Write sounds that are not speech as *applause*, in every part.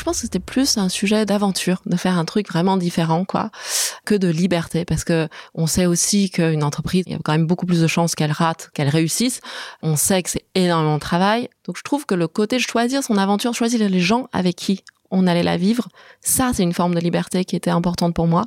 Je pense que c'était plus un sujet d'aventure, de faire un truc vraiment différent, quoi, que de liberté, parce que on sait aussi qu'une entreprise, il y a quand même beaucoup plus de chances qu'elle rate, qu'elle réussisse. On sait que c'est énormément de travail. Donc je trouve que le côté de choisir son aventure, choisir les gens avec qui on allait la vivre, ça c'est une forme de liberté qui était importante pour moi.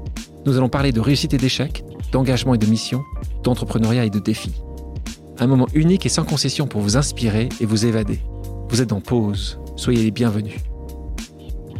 Nous allons parler de réussite et d'échec, d'engagement et de mission, d'entrepreneuriat et de défis. Un moment unique et sans concession pour vous inspirer et vous évader. Vous êtes en pause, soyez les bienvenus.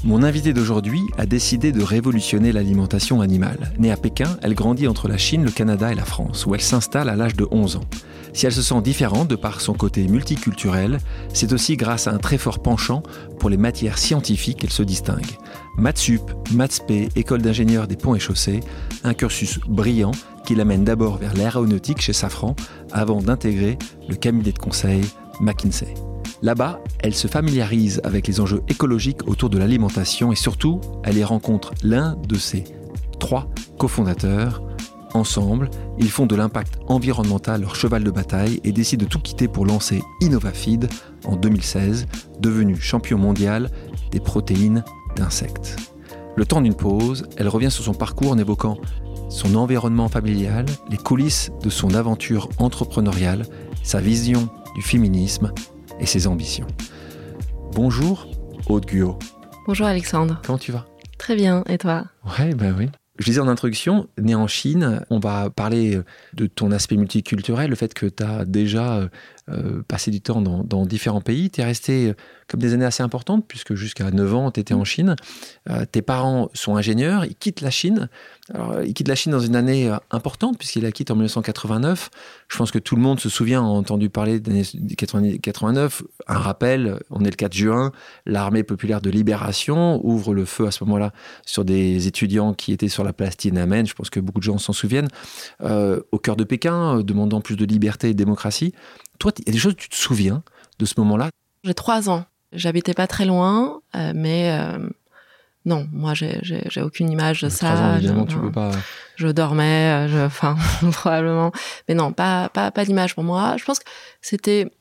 Mon invitée d'aujourd'hui a décidé de révolutionner l'alimentation animale. Née à Pékin, elle grandit entre la Chine, le Canada et la France, où elle s'installe à l'âge de 11 ans. Si elle se sent différente de par son côté multiculturel, c'est aussi grâce à un très fort penchant pour les matières scientifiques qu'elle se distingue. Matsup, Matspé, école d'ingénieur des ponts et chaussées, un cursus brillant qui l'amène d'abord vers l'aéronautique chez Safran avant d'intégrer le cabinet de conseil McKinsey. Là-bas, elle se familiarise avec les enjeux écologiques autour de l'alimentation et surtout, elle y rencontre l'un de ses trois cofondateurs. Ensemble, ils font de l'impact environnemental leur cheval de bataille et décident de tout quitter pour lancer InnovaFeed en 2016, devenu champion mondial des protéines d'insectes. Le temps d'une pause, elle revient sur son parcours en évoquant son environnement familial, les coulisses de son aventure entrepreneuriale, sa vision du féminisme et ses ambitions. Bonjour, Aude Guillot. Bonjour Alexandre. Comment tu vas? Très bien, et toi? Ouais, ben oui. Je disais en introduction, né en Chine, on va parler de ton aspect multiculturel, le fait que tu as déjà euh, passé du temps dans, différents pays. Tu es resté euh, comme des années assez importantes, puisque jusqu'à 9 ans, tu étais en Chine. Euh, tes parents sont ingénieurs, ils quittent la Chine. Alors, ils quittent la Chine dans une année importante, puisqu'ils la quittent en 1989. Je pense que tout le monde se souvient, a entendu parler d'année 89. Un rappel, on est le 4 juin, l'armée populaire de libération ouvre le feu à ce moment-là sur des étudiants qui étaient sur la place Tiananmen. Je pense que beaucoup de gens s'en souviennent. au cœur de Pékin, demandant plus de liberté et de démocratie. Toi, il y a des choses que tu te souviens de ce moment-là? J'ai trois ans. J'habitais pas très loin, euh, mais euh, non, moi, j'ai aucune image de ça. Ans, évidemment, je, tu peux pas. Je dormais, euh, enfin, *laughs* probablement. Mais non, pas, pas, pas d'image pour moi. Je pense que c'était.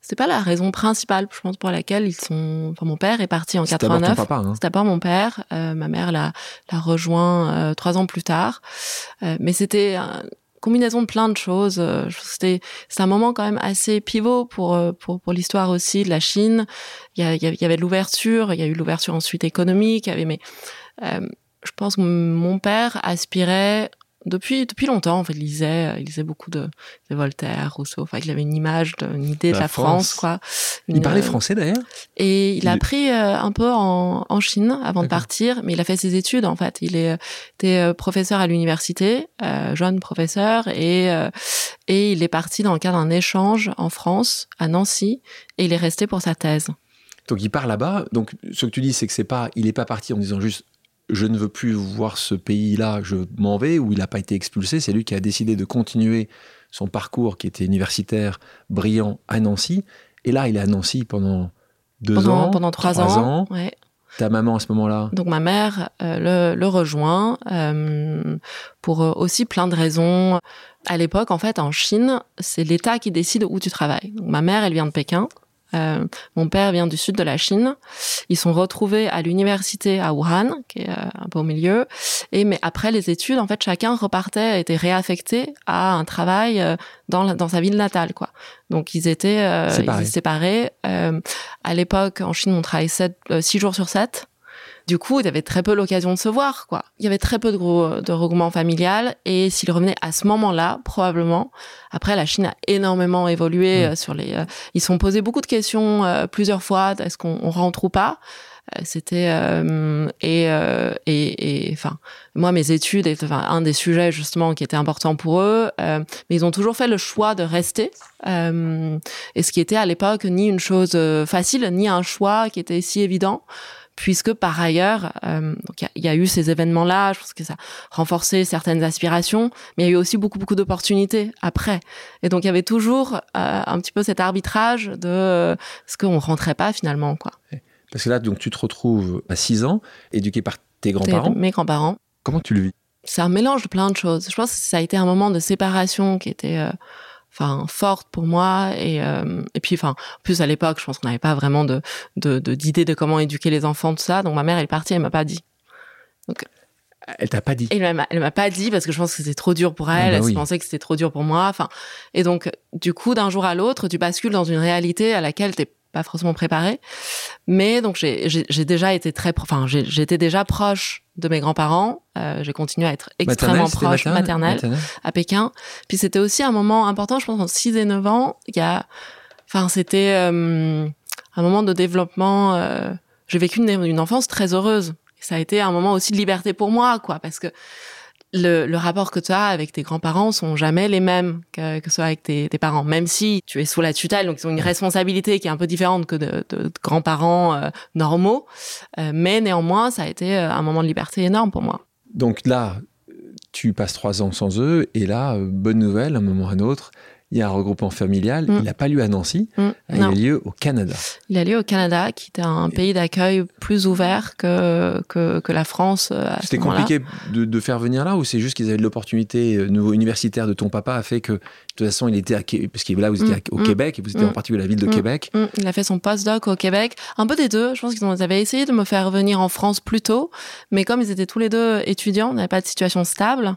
C'est pas la raison principale, je pense, pour laquelle ils sont. Enfin, mon père est parti en 89. C'était hein. d'abord mon père. ma mère l'a rejoint trois ans plus tard. mais c'était combinaison de plein de choses. Euh, c'était c'est un moment quand même assez pivot pour euh, pour, pour l'histoire aussi de la Chine. Il y, a, il y avait l'ouverture, il y a eu l'ouverture ensuite économique. Il y avait mais euh, je pense que mon père aspirait depuis depuis longtemps en fait il lisait euh, il lisait beaucoup de, de Voltaire Rousseau. Enfin il avait une image une idée de la France, quoi. Il parlait français d'ailleurs? et il, a appris euh, un peu en, en Chine avant de partir mais il a fait ses études en fait. Il est était euh, professeur à l'université jeune professeur et et il est parti dans le cadre d'un échange en France à Nancy et il est resté pour sa thèse. Donc il part là-bas. Donc ce que tu dis, c'est que c'est pas, il est pas parti en disant juste je ne veux plus voir ce pays-là, je m'en vais, ou il n'a pas été expulsé. C'est lui qui a décidé de continuer son parcours qui était universitaire brillant à Nancy. Et là, il est à Nancy pendant deux ans. Pendant trois, ans. Ta maman à ce moment-là Donc ma mère euh, le, rejoint euh, pour aussi plein de raisons. À l'époque, en fait, en Chine, c'est l'État qui décide où tu travailles. Donc ma mère, elle vient de Pékin. Euh, mon père vient du sud de la Chine. Ils sont retrouvés à l'université à Wuhan, qui est euh, un peu au milieu. Et mais après les études, en fait, chacun repartait, était réaffecté à un travail euh, dans, dans sa ville natale, quoi. Donc ils étaient séparés. séparés. à l'époque, en Chine, on travaillait 7, 6 jours sur 7. Du coup, il y avait très peu l'occasion de se voir, quoi. Il y avait très peu de gros de regroupement familial et s'il revenait à ce moment-là, probablement. Après, la Chine a énormément évolué mm. euh, sur les. Euh, ils se sont posés beaucoup de questions euh, plusieurs fois. Est-ce qu'on rentre ou pas? C'était et, et et enfin moi mes études enfin, un des sujets justement qui était important pour eux. mais ils ont toujours fait le choix de rester. et ce qui était à l'époque ni une chose facile ni un choix qui était si évident puisque par ailleurs, euh, il y, a eu ces événements-là, je pense que ça a renforcé certaines aspirations, mais il y a eu aussi beaucoup beaucoup d'opportunités après. Et donc il y avait toujours euh, un petit peu cet arbitrage de euh, ce qu'on rentrait pas finalement, quoi. Parce que là, donc tu te retrouves à 6 ans, éduqué par tes grands-parents. Mes grands-parents. Comment tu le vis? C'est un mélange de plein de choses. Je pense que ça a été un moment de séparation qui était enfin forte pour moi et euh, et puis enfin en plus à l'époque je pense qu'on n'avait pas vraiment de de d'idée de, comment éduquer les enfants tout ça. Donc ma mère elle est partie elle m'a pas dit. Donc elle t'a pas dit? elle m'a elle m'a pas dit parce que je pense que c'était trop dur pour elle. ah bah elle pensait que c'était trop dur pour moi. Enfin et donc du coup d'un jour à l'autre tu bascules dans une réalité à laquelle t'es pas forcément préparé. Mais donc j'ai déjà été très, enfin j'étais déjà proche de mes grands-parents. Euh, j'ai continué à être extrêmement proche maternelle, à Pékin. Puis c'était aussi un moment important, je pense entre 6 et 9 ans. Il y a, enfin c'était euh, un moment de développement. Euh, j'ai vécu une, une enfance très heureuse. ça a été un moment aussi de liberté pour moi, quoi, parce que le, le, rapport que tu as avec tes grands-parents sont jamais les mêmes que, que ce soit avec tes, tes, parents. Même si tu es sous la tutelle, donc ils ont une responsabilité qui est un peu différente que de, de, grands-parents euh, normaux. Euh, mais néanmoins, ça a été euh, un moment de liberté énorme pour moi. Donc là, tu passes trois ans sans eux, et là, bonne nouvelle, un moment à un autre, il y a un regroupement familial. Mm. Il n'a pas lieu à Nancy, mm. il a lieu au Canada. Il a lieu au Canada, qui était un pays d'accueil plus ouvert que, que, que la France. Euh, C'était compliqué de, de, faire venir là ou c'est juste qu'ils avaient l'opportunité, euh, nouveau universitaire de ton papa a fait que, de toute façon, il était à, parce qu'il là, vous étiez mm. au Québec et vous étiez en particulier à la ville de Québec. Il a fait son postdoc au Québec. Un peu des deux. Je pense qu'ils avaient essayé de me faire venir en France plus tôt, mais comme ils étaient tous les deux étudiants, on n'avait pas de situation stable.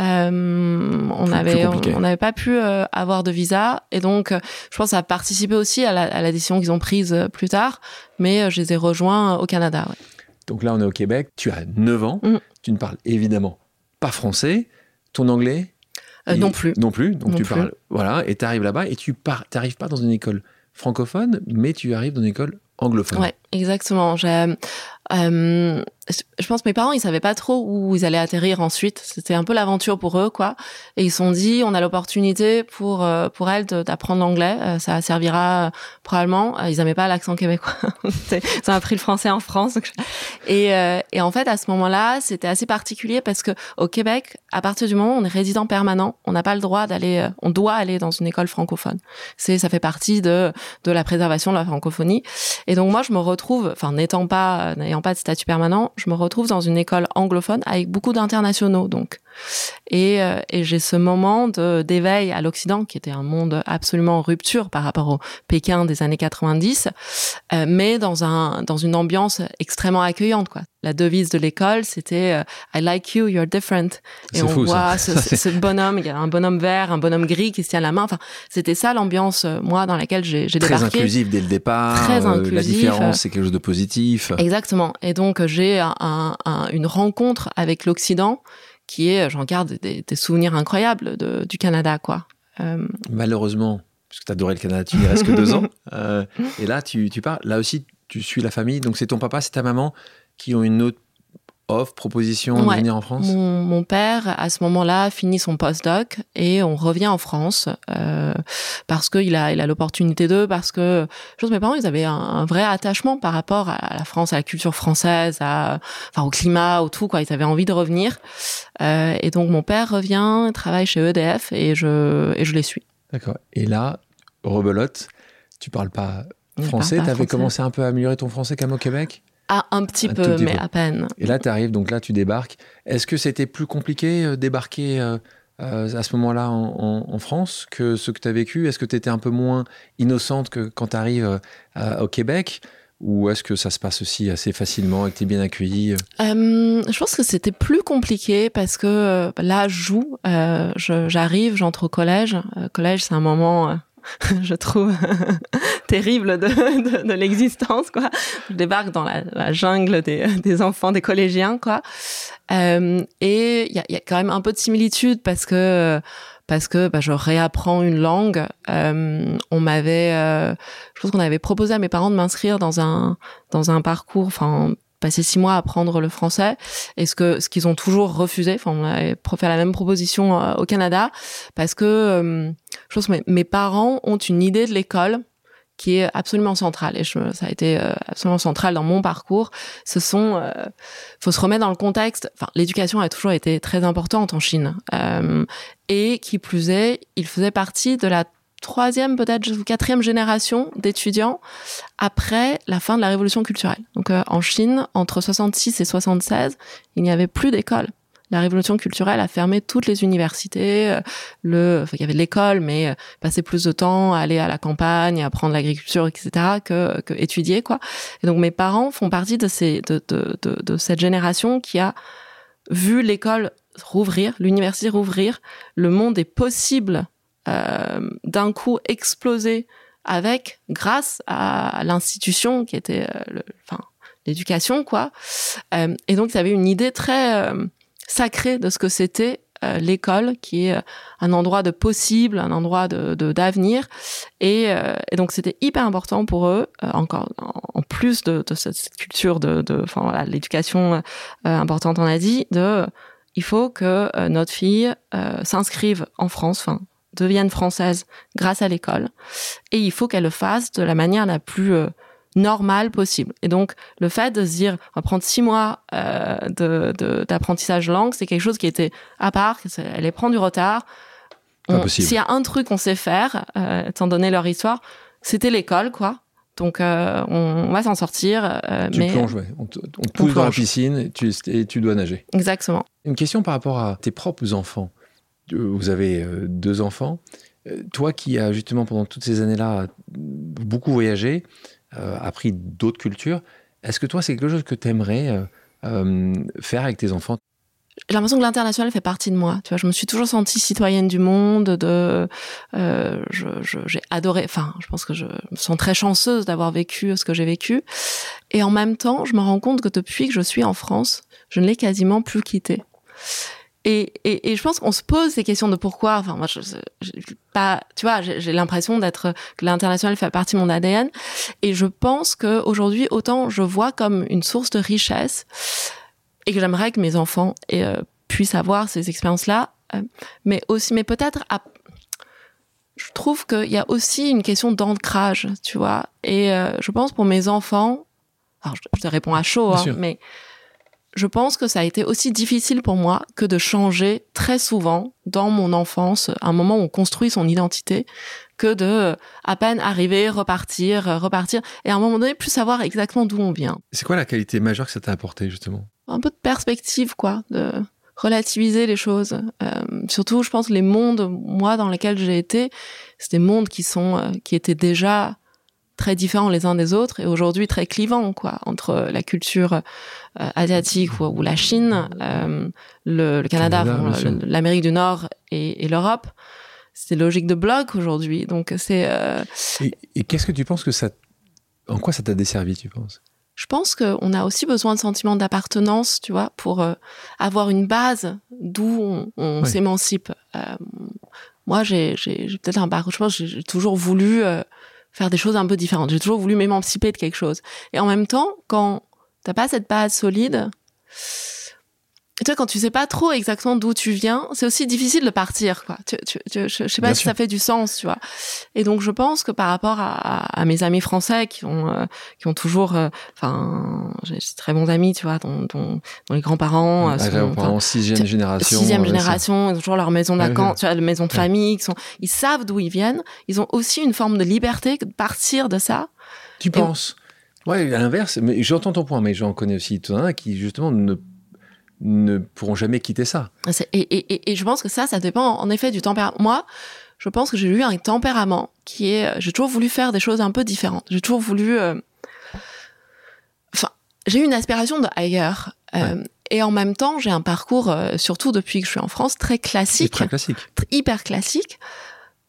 Euh, on n'avait on n'avait pas pu euh, avoir de visa et donc euh, je pense que ça a participé aussi à la, à la décision qu'ils ont prise plus tard mais je les ai rejoints au Canada ouais. donc là on est au Québec tu as 9 ans mm. tu ne parles évidemment pas français ton anglais non plus. Non plus. Donc tu parles voilà et tu arrives là-bas et tu pars t'arrives pas dans une école francophone mais tu arrives dans une école anglophone. Ouais exactement. J'ai euh, je pense que mes parents, ils savaient pas trop où ils allaient atterrir ensuite. C'était un peu l'aventure pour eux, quoi. Et ils se sont dit, on a l'opportunité pour euh, pour elle d'apprendre l'anglais. Euh, ça servira probablement. Ils n'aimaient pas l'accent québécois. *laughs* ils ont appris le français en France. Et, et en fait, à ce moment-là, c'était assez particulier parce que au Québec, à partir du moment où on est résident permanent, on n'a pas le droit d'aller, on doit aller dans une école francophone. C'est, ça fait partie de de la préservation de la francophonie. Et donc moi, je me retrouve, enfin n'étant pas n'ayant pas de statut permanent, je me retrouve dans une école anglophone avec beaucoup d'internationaux, donc. Et, euh, et j'ai ce moment d'éveil à l'Occident, qui était un monde absolument en rupture par rapport au Pékin des années 90, euh, mais dans un dans une ambiance extrêmement accueillante, quoi. La devise de l'école, c'était euh, I like you, you're different. Et on voit ce, ce, *laughs* bonhomme, il y a un bonhomme vert, un bonhomme gris qui se tient la main. Enfin, c'était ça l'ambiance, moi, dans laquelle j'ai débarqué. Très inclusive dès le départ. Très inclusif. La différence, c'est quelque chose de positif. Exactement. Et donc, j'ai un, un, une rencontre avec l'Occident qui est, j'en garde des, des, souvenirs incroyables de, du Canada, quoi. Euh... Malheureusement, parce que tu adorais le Canada, tu n'y restes que deux ans. *laughs* Euh, et là, tu, tu pars. Là aussi, tu suis la famille. Donc, c'est ton papa, c'est ta maman qui ont une autre offre, proposition de venir en France mon, mon, père, à ce moment-là, finit son postdoc et on revient en France euh, parce qu'il a, il a l'opportunité d'eux, parce que je pense mes parents, ils avaient un, un, vrai attachement par rapport à la France, à la culture française, à, enfin, au climat, au tout, quoi. Ils avaient envie de revenir. Euh, et donc, mon père revient, travaille chez EDF et je, et je les suis. D'accord. Et là, rebelote, tu parles pas français. Tu avais commencé un peu à améliorer ton français comme au Québec ah, un petit peu, mais à peine. Et là, tu arrives, donc là, tu débarques. Est-ce que c'était plus compliqué euh, débarquer euh, euh, à ce moment-là en, en, France que ce que tu as vécu? Est-ce que tu étais un peu moins innocente que quand tu arrives au Québec? Ou est-ce que ça se passe aussi assez facilement et que tu es bien accueillie Je pense que c'était plus compliqué parce que là, je joue, j'arrive, j'entre au collège. collège, c'est un moment *laughs* je trouve *laughs* terrible de, l'existence quoi. Je débarque dans la, jungle des, enfants des collégiens quoi. Euh, et il y a, y a, quand même un peu de similitude parce que parce que bah, je réapprends une langue. Euh, on m'avait euh, je pense qu'on avait proposé à mes parents de m'inscrire dans un dans un parcours enfin passé six mois à apprendre le français et ce que ce qu'ils ont toujours refusé enfin on avait fait la même proposition euh, au Canada parce que euh, je pense que mes, parents ont une idée de l'école qui est absolument centrale et ça a été euh, absolument central dans mon parcours. Ce sont, euh, faut se remettre dans le contexte. Enfin, l'éducation a toujours été très importante en Chine et qui plus est, il faisait partie de la troisième peut-être ou quatrième génération d'étudiants après la fin de la révolution culturelle. Donc euh, en Chine, entre 66 et 76, il n'y avait plus d'école la révolution culturelle a fermé toutes les universités. Euh, le, enfin, il y avait l'école, mais euh, passer plus de temps à aller à la campagne, à apprendre l'agriculture, etc., que, que étudier, quoi. Et donc mes parents font partie de ces, de, de, de, de cette génération qui a vu l'école rouvrir, l'université rouvrir, le monde est possible d'un coup exploser avec, grâce à l'institution qui était, euh, l'éducation, quoi. Euh, et donc, il y avait une idée très euh, sacré de ce que c'était euh, l'école, qui est euh, un endroit de possible, un endroit de d'avenir. Et, euh, donc c'était hyper important pour eux, euh, encore en, plus de, cette culture de, enfin l'éducation euh, importante on a dit, de il faut que notre fille s'inscrive en France, enfin devienne française grâce à l'école, et il faut qu'elle le fasse de la manière la plus normal possible. Et donc, le fait de se dire, on va prendre six mois euh, d'apprentissage de, langue, c'est quelque chose qui était à part, elle est prendre du retard. S'il y a un truc qu'on sait faire, euh, étant donné leur histoire, c'était l'école, quoi. Donc, euh, on, on, va s'en sortir. Euh, tu mais plonges, ouais. On te, on te pousse dans la piscine et tu, et tu dois nager. Exactement. Une question par rapport à tes propres enfants. Vous avez euh, deux enfants. Euh, toi qui as justement pendant toutes ces années-là beaucoup voyagé, euh, appris d'autres cultures. Est-ce que toi, c'est quelque chose que tu aimerais euh, euh, faire avec tes enfants? J'ai l'impression que l'international fait partie de moi. Tu vois, je me suis toujours sentie citoyenne du monde. De, euh, j'ai adoré. Enfin, je pense que je me sens très chanceuse d'avoir vécu ce que j'ai vécu. Et en même temps, je me rends compte que depuis que je suis en France, je ne l'ai quasiment plus quitté. Et, et, et, je pense qu'on se pose ces questions de pourquoi. Enfin, moi, je, je pas, tu vois, j'ai l'impression d'être que l'international fait partie de mon ADN. Et je pense que aujourd'hui, autant je vois comme une source de richesse et que j'aimerais que mes enfants et, euh, puissent avoir ces expériences-là, euh, mais aussi, mais peut-être, je trouve qu'il y a aussi une question d'ancrage, tu vois. Et euh, je pense pour mes enfants, alors je, je te réponds à chaud, hein, mais je pense que ça a été aussi difficile pour moi que de changer très souvent dans mon enfance, un moment où on construit son identité, que de à peine arriver, repartir, repartir, et à un moment donné plus savoir exactement d'où on vient. C'est quoi la qualité majeure que ça t'a apporté justement? Un peu de perspective, quoi, de relativiser les choses. Euh, surtout, je pense, les mondes, moi, dans lesquels j'ai été, c'est des mondes qui sont, euh, qui étaient déjà très différents les uns des autres et aujourd'hui très clivants quoi entre la culture euh, asiatique ou, ou, la Chine, euh, le, le, Canada, Canada l'Amérique du Nord et, et l'Europe. C'est logique de bloc aujourd'hui, donc c'est. Euh... Et, et qu'est-ce que tu penses que ça, en quoi ça t'a desservi, tu penses? Je pense qu'on a aussi besoin de sentiment d'appartenance, tu vois, pour avoir une base d'où on, s'émancipe. Moi, j'ai peut-être un parcours. Je pense j'ai toujours voulu euh, faire des choses un peu différentes. J'ai toujours voulu m'émanciper de quelque chose. Et en même temps, quand t'as pas cette base solide, tu vois, quand tu sais pas trop exactement d'où tu viens, c'est aussi difficile de partir, quoi. Tu, tu, tu, je, je sais pas Bien si sûr. ça fait du sens, tu vois. Et donc, je pense que par rapport à, à mes amis français qui ont, euh, qui ont toujours, enfin, euh, j'ai très bons amis, tu vois, dont, dont, dont les grands-parents euh, sont, parents, sixième génération, sixième génération, ils ont toujours leur maison de vacances, tu vois, la maison de famille, sont, ils savent d'où ils viennent. Ils ont aussi une forme de liberté de partir de ça. Tu penses? Ouais, à l'inverse, mais j'entends ton point, mais j'en connais aussi tout un qui justement ne ne pourront jamais quitter ça. Et, et, et, je pense que ça, ça dépend en effet du tempérament. Moi, je pense que j'ai eu un tempérament qui est, j'ai toujours voulu faire des choses un peu différentes. J'ai toujours voulu, euh... enfin, j'ai eu une aspiration de ailleurs. Euh, ouais. Et en même temps, j'ai un parcours, euh, surtout depuis que je suis en France, très classique, très classique, hyper classique.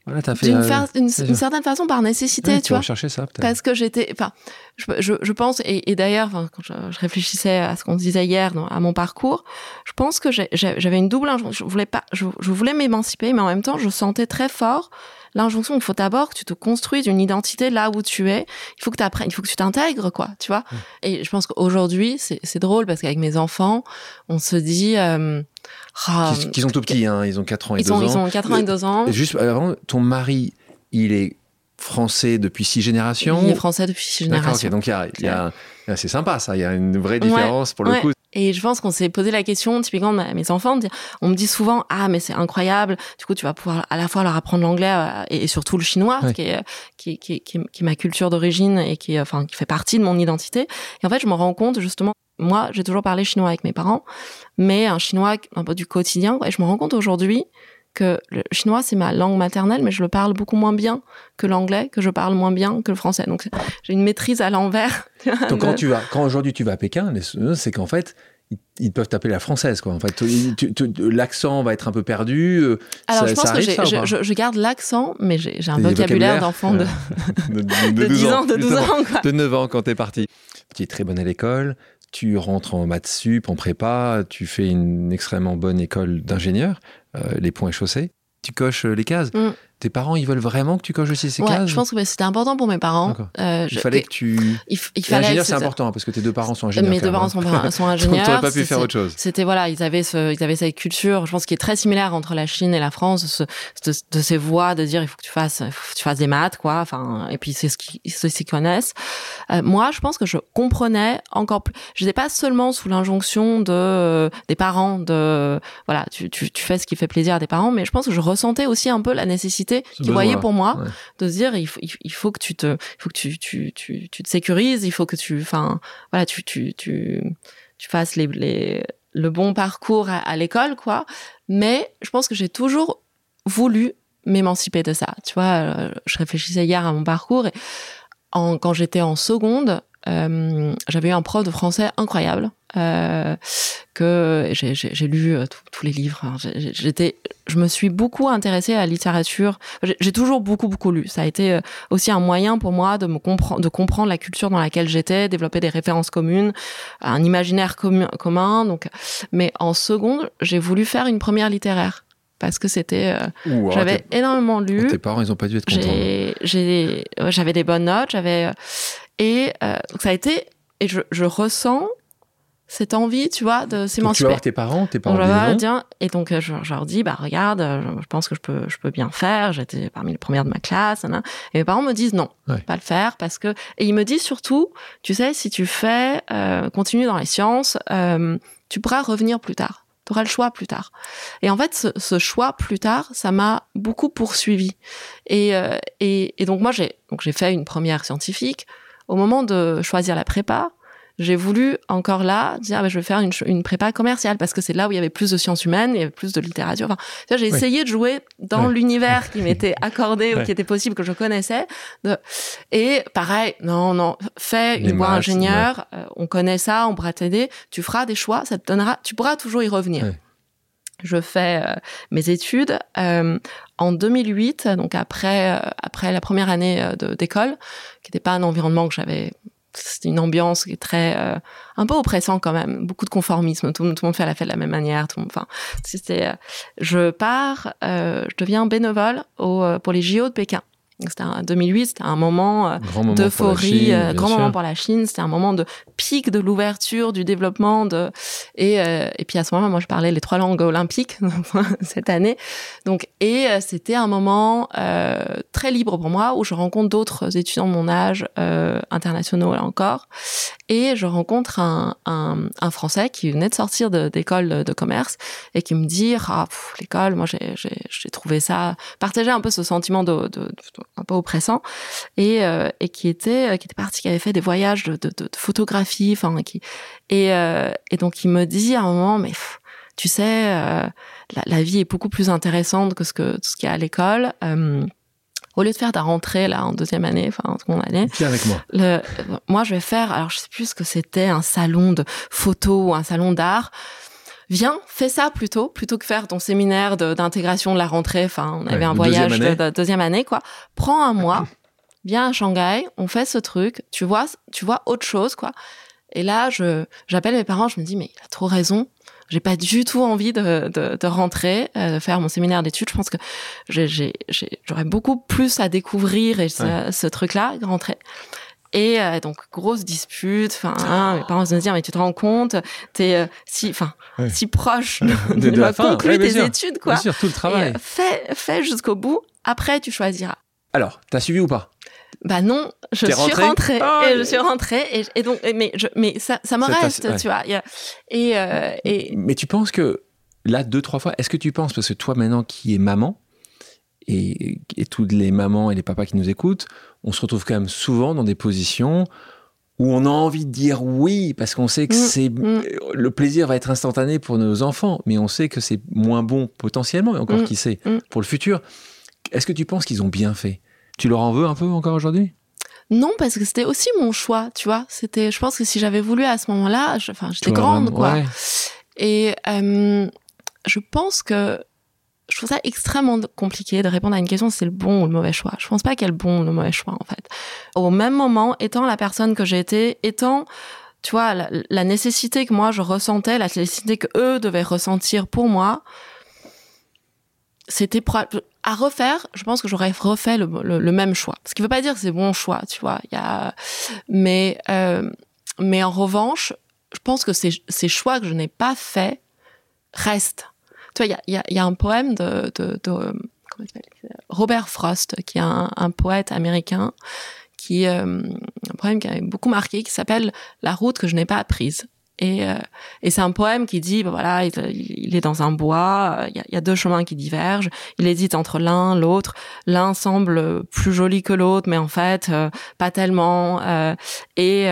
Voilà, d'une euh, une, une, certaine façon par nécessité, tu vois. ça, Parce que j'étais, enfin, je, je, je, pense, et, et d'ailleurs, quand je, je, réfléchissais à ce qu'on disait hier, dans, à mon parcours, je pense que j'avais une double injonction. Je voulais pas, je, je voulais m'émanciper, mais en même temps, je sentais très fort l'injonction qu'il faut d'abord que tu te construises une identité là où tu es. Il faut que tu apprennes, il faut que tu t'intègres, quoi, tu vois. Mmh. Et je pense qu'aujourd'hui, c'est drôle parce qu'avec mes enfants, on se dit. Euh, ah, qui, qui, sont tout petits, hein, ils ont 4 ans et ils 2 ont, ans. Ils ont 4 ans et 2 ans. Juste avant, ton mari, il est français depuis six générations? Il est français depuis six générations. donc il y a, c'est sympa ça, il y a une vraie différence pour le coup. Et je pense qu'on s'est posé la question, typiquement, mes enfants, on me dit souvent, ah, mais c'est incroyable, du coup, tu vas pouvoir à la fois leur apprendre l'anglais euh, et, surtout le chinois, qui, est, qui, qui, qui, est ma culture d'origine et qui, enfin, qui fait partie de mon identité. Et en fait, je me rends compte, justement, moi, j'ai toujours parlé chinois avec mes parents, mais un chinois un peu du quotidien, et je me rends compte aujourd'hui que le chinois c'est ma langue maternelle, mais je le parle beaucoup moins bien que l'anglais, que je parle moins bien que le français. Donc j'ai une maîtrise à l'envers. *laughs* Donc quand tu vas, quand aujourd'hui tu vas à Pékin, c'est qu'en fait ils peuvent taper la française quoi. En fait l'accent va être un peu perdu euh, alors je pense que je, garde l'accent mais j'ai un vocabulaire d'enfant de, *laughs* de, de, 12 ans, de 12 ans, de 9 ans quand t'es parti. Tu es très bonne à l'école tu rentres en maths sup, en prépa, tu fais une extrêmement bonne école d'ingénieur, euh, les points chaussés, tu coches les cases. Mm tes parents, ils veulent vraiment que tu coches aussi ces cases Je pense que c'était important pour mes parents. Euh, il fallait que tu. Il, fallait. Ingénieur, c'est important parce que tes deux parents sont ingénieurs. Mes deux parents sont, *laughs* sont ingénieurs. Tu pas pu faire autre chose. C'était voilà, ils avaient ce, ils avaient cette culture, je pense, qui est très similaire entre la Chine et la France, de, ces voix de dire il faut que tu fasses, que tu fasses des maths, quoi. Enfin, et puis c'est ce qu'ils, connaissent. Euh, moi, je pense que je comprenais encore plus. Je n'étais pas seulement sous l'injonction de des parents de voilà, tu, tu, tu fais ce qui fait plaisir à tes parents, mais je pense que je ressentais aussi un peu la nécessité qui voyait pour moi de se dire il faut, il faut que tu te il faut que tu, tu, tu, tu te sécurises il faut que tu enfin voilà tu tu tu tu fasses les, les le bon parcours à, l'école quoi. Mais je pense que j'ai toujours voulu m'émanciper de ça. Tu vois euh, je réfléchissais hier à mon parcours et en, quand j'étais en seconde euh, j'avais eu un prof de français incroyable euh, que j'ai lu euh, tous les livres. J'étais, je me suis beaucoup intéressée à la littérature. J'ai toujours beaucoup beaucoup lu. Ça a été euh, aussi un moyen pour moi de me comprendre, de comprendre la culture dans laquelle j'étais, développer des références communes, un imaginaire commun. Donc, mais en seconde, j'ai voulu faire une première littéraire parce que c'était j'avais énormément lu. Tes parents, ils ont pas dû être contents. J'avais des bonnes notes, j'avais et euh, ça a été, et je, je ressens cette envie, tu vois, de s'émanciper. Tu vas tes parents, tes parents disent Et donc, euh, je, je, leur dis, bah regarde, euh, je, pense que je peux, je peux bien faire. J'étais parmi les premières de ma classe. Et mes parents me disent non, pas le faire parce que. Et ils me disent surtout, tu sais, si tu fais, euh, continue dans les sciences, euh, tu pourras revenir plus tard. Tu auras le choix plus tard. Et en fait, ce, ce choix plus tard, ça m'a beaucoup poursuivi. Et, euh, et, et donc moi, j'ai donc j'ai fait une première scientifique au moment de choisir la prépa, j'ai voulu encore là dire ah, je vais faire une, une, prépa commerciale parce que c'est là où il y avait plus de sciences humaines, il y avait plus de littérature. Enfin, j'ai essayé de jouer dans l'univers qui m'était *laughs* accordé ou qui était possible que je connaissais. De... Et pareil, non, non, fais une voie ingénieur, euh, on connaît ça, on pourra t'aider. Tu feras des choix, ça te donnera, tu pourras toujours y revenir. Je fais euh, mes études euh, en 2008, donc après euh, après la première année d'école, qui n'était pas un environnement que j'avais. C'était une ambiance qui est très un peu oppressant quand même, beaucoup de conformisme. Tout, le monde fait la fête de la même manière. Enfin, c'était. je pars, je deviens bénévole pour les JO de Pékin. C'était en 2008, c'était un moment euh, d'euphorie, euh, grand moment pour la Chine. C'était un moment de pic de l'ouverture, du développement. De... Et, euh, et puis à ce moment-là, moi, je parlais les trois langues olympiques *laughs* cette année. Donc, et c'était un moment très libre pour moi où je rencontre d'autres étudiants de mon âge, internationaux là encore. Et je rencontre un, un, un Français qui venait de sortir d'école de, de, commerce et qui me dit ah l'école, moi j'ai trouvé ça, partager un peu ce sentiment de un peu oppressant et, euh, et qui était qui était parti, qui avait fait des voyages de, de, de photographie, enfin qui et, euh, et donc il me dit à un moment mais tu sais euh, la, la, vie est beaucoup plus intéressante que ce que tout ce qu'il y a à l'école au lieu de faire ta rentrée là en deuxième année, enfin en seconde année. Viens avec moi. Le, moi, je vais faire. Alors, je sais plus ce que c'était, un salon de photo ou un salon d'art. Viens, fais ça plutôt, plutôt que faire ton séminaire d'intégration de, la rentrée. Enfin, on avait un voyage de, deuxième année, quoi. Prends un mois, *laughs* viens à Shanghai, on fait ce truc. Tu vois, tu vois autre chose, quoi. Et là, je j'appelle mes parents, je me dis mais il a trop raison j'ai pas du tout envie de, de, de rentrer, euh, de faire mon séminaire d'études. Je pense que j'aurais beaucoup plus à découvrir et ce, truc-là, rentrer. Et euh, donc grosse dispute. Enfin, hein, mes parents se disent mais tu te rends compte, t'es euh, si, enfin, si proche *laughs* de, de, la conclure tes études, quoi. Bien sûr, tout le travail. fais, fais jusqu'au bout. Après, tu choisiras. Alors, t'as suivi ou pas? Bah non, je suis rentrée, Ah, et je suis rentrée et, et donc mais je, mais ça ça me reste, ouais. tu vois. Et euh, et Mais tu penses que là, deux, trois fois, est-ce que tu penses, parce que toi maintenant qui es maman, et, et toutes les mamans et les papas qui nous écoutent, on se retrouve quand même souvent dans des positions où on a envie de dire oui, parce qu'on sait que Mm, c'est mm. le plaisir va être instantané pour nos enfants, mais on sait que c'est moins bon potentiellement, et encore Mm, qui sait, pour le futur. Est-ce que tu penses qu'ils ont bien fait? Tu leur en veux un peu encore aujourd'hui? Non parce que c'était aussi mon choix, tu vois. C'était je pense que si j'avais voulu à ce moment-là, enfin j'étais grande quoi. ouais. Et euh, je pense que je trouve ça extrêmement compliqué de répondre à une question c'est le bon ou le mauvais choix. Je pense pas qu'il y bon ou le mauvais choix en fait. Au même moment, étant la personne que j'ai été, étant tu vois la, nécessité que moi je ressentais, la nécessité que eux devaient ressentir pour moi, c'était à refaire. Je pense que j'aurais refait le, même choix. Ce qui veut pas dire que c'est bon choix, tu vois. Mais euh, mais en revanche, je pense que ces choix que je n'ai pas faits restent. Tu vois, il y a, y, a, un poème de, de, de s'appelle Robert Frost, qui est un, un poète américain, qui euh, un poème qui a beaucoup marqué, qui s'appelle La route que je n'ai pas apprise. Et, euh, et c'est un poème qui dit, ben voilà, il, est dans un bois, euh, il y, a, deux chemins qui divergent, il hésite entre l'un, l'autre, l'un semble plus joli que l'autre, mais en fait, euh, pas tellement. et,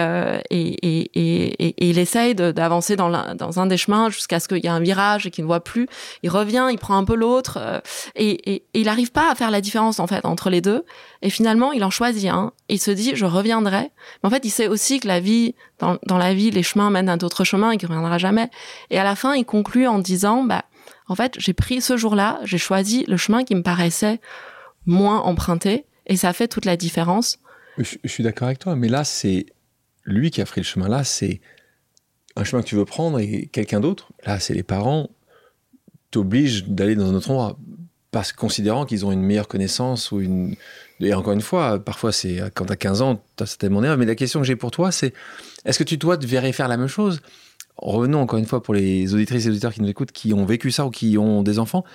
il essaye d'avancer dans, un des chemins jusqu'à ce qu'il y ait un virage et qu'il ne voit plus. Il revient, il prend un peu l'autre, et il n'arrive pas à faire la différence en fait entre les deux. Et finalement, il en choisit un. Il se dit, je reviendrai. Mais en fait, il sait aussi que la vie, dans, dans la vie, les chemins mènent à d'autres chemins et qu'il ne reviendra jamais. Et à la fin, il conclut en disant, bah, en fait, j'ai pris ce jour-là, j'ai choisi le chemin qui me paraissait moins emprunté, et ça fait toute la différence. Je, je suis d'accord avec toi, mais là, c'est lui qui a pris le chemin. Là, c'est un chemin que tu veux prendre et quelqu'un d'autre. Là, c'est les parents t'obligent d'aller dans un autre endroit. Parce considérant qu'ils ont une meilleure connaissance ou une. Et encore une fois, parfois, c'est quand t'as 15 ans, t'as certainement nerfs. Mais la question que j'ai pour toi, c'est est-ce que tu, toi, te verrais faire la même chose? Revenons encore une fois pour les auditrices et auditeurs qui nous écoutent, qui ont vécu ça ou qui ont des enfants.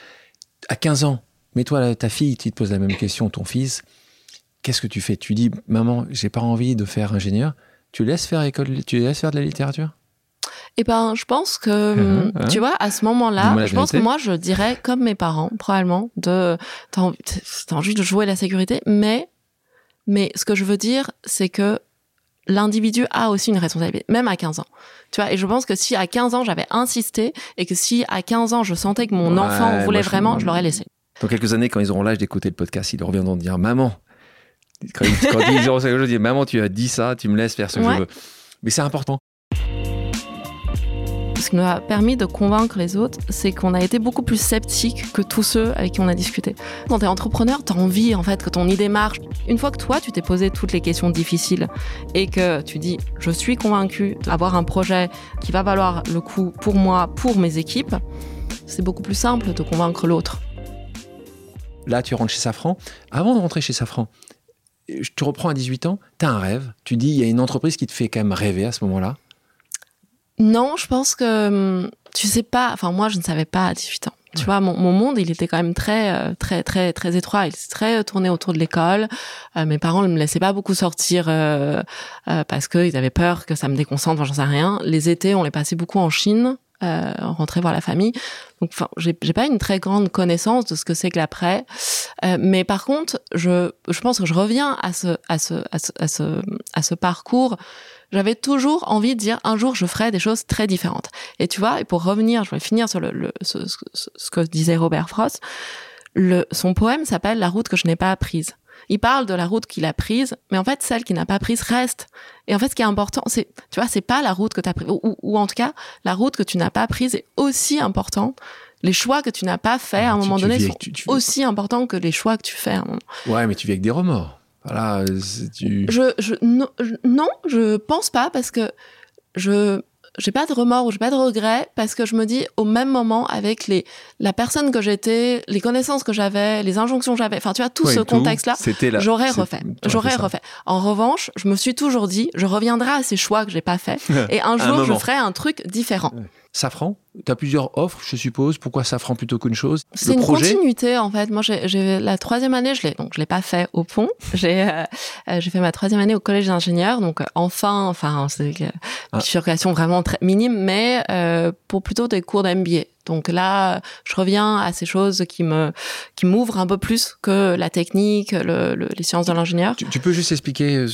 À 15 ans, mets-toi ta fille, tu te poses la même question, ton fils qu'est-ce que tu fais? Tu dis, maman, j'ai pas envie de faire ingénieur. Tu laisses faire école, tu laisses faire de la littérature? Eh ben, je pense que, Mhm, hein. tu vois, à ce moment-là, je pense que moi, je dirais, comme mes parents, probablement, de, t'as envie, t'as envie de jouer la sécurité, mais, mais ce que je veux dire, c'est que l'individu a aussi une responsabilité, même à 15 ans. Tu vois, et je pense que si à 15 ans, j'avais insisté, et que si à 15 ans, je sentais que mon Ouais, enfant voulait je- vraiment, je l'aurais laissé. Dans quelques années, quand ils auront l'âge d'écouter le podcast, ils reviendront dire, maman, quand ils, quand ils *laughs* auront ça, je dis, maman, tu as dit ça, tu me laisses faire ce que Ouais. je veux. Mais c'est important. Ce qui nous a permis de convaincre les autres, c'est qu'on a été beaucoup plus sceptiques que tous ceux avec qui on a discuté. Quand t'es entrepreneur, t'as envie en fait que ton idée marche. Une fois que toi, tu t'es posé toutes les questions difficiles et que tu dis, je suis convaincu d'avoir un projet qui va valoir le coup pour moi, pour mes équipes, c'est beaucoup plus simple de convaincre l'autre. Là, tu rentres chez Safran. Avant de rentrer chez Safran, te reprends à 18 ans, tu as un rêve. Tu dis, il y a une entreprise qui te fait quand même rêver à ce moment-là. Non, je pense que hum, tu sais pas. Enfin, moi, je ne savais pas à 18 ans. Tu vois, mon, mon monde, il était quand même très, euh, très, très, très étroit. Il s'est très tourné autour de l'école. Euh, mes parents ne me laissaient pas beaucoup sortir euh, euh, parce qu'ils avaient peur que ça me déconcentre. Enfin, j'en sais rien. Les étés, on les passait beaucoup en Chine. Euh, on rentrait voir la famille. Donc, enfin, j'ai j'ai pas une très grande connaissance de ce que c'est que l'après. Euh, mais par contre, je, je pense que je reviens à ce, à ce, à ce, à ce, à ce parcours j'avais toujours envie de dire un jour je ferai des choses très différentes. Et tu vois, et pour revenir, je vais finir sur le, le- ce, ce- ce que disait Robert Frost, le, son poème s'appelle La route que je n'ai pas apprise. Il parle de la route qu'il a prise, mais en fait, celle qu'il n'a pas prise reste. Et en fait, ce qui est important, c'est, tu vois, c'est pas la route que tu as prise, ou, ou- ou en tout cas, la route que tu n'as pas prise est aussi importante. Les choix que tu n'as pas fait à un Tu- moment tu donné vis sont tu- aussi importants que les choix que tu fais à un moment. Ouais, mais tu vis avec des remords. Voilà, tu... Je, je, non, je- non, je pense pas parce que je, j'ai pas de remords ou j'ai pas de regrets parce que je me dis au même moment avec les, la personne que j'étais, les connaissances que j'avais, les injonctions que j'avais, enfin tu vois, tout Ouais, ce c'était là. j'aurais refait. J'aurais fait refait. En revanche, je me suis toujours dit, je reviendrai à ces choix que j'ai pas faits *laughs* et un un jour je ferai un truc différent. Safran? Tu as plusieurs offres, je suppose. Pourquoi Safran plutôt qu'une chose? C'est une continuité, en fait. Moi, j'ai la troisième année, je l'ai donc je l'ai pas fait au pont. J'ai euh, euh, j'ai fait ma troisième année au collège d'ingénieurs. Donc, euh, enfin, enfin, c'est une ah. circulation vraiment très minime, mais pour plutôt des cours d'MBA. Donc là, je reviens à ces choses qui me qui m'ouvrent un peu plus que la technique, le, les sciences de l'ingénieur. Tu, peux juste expliquer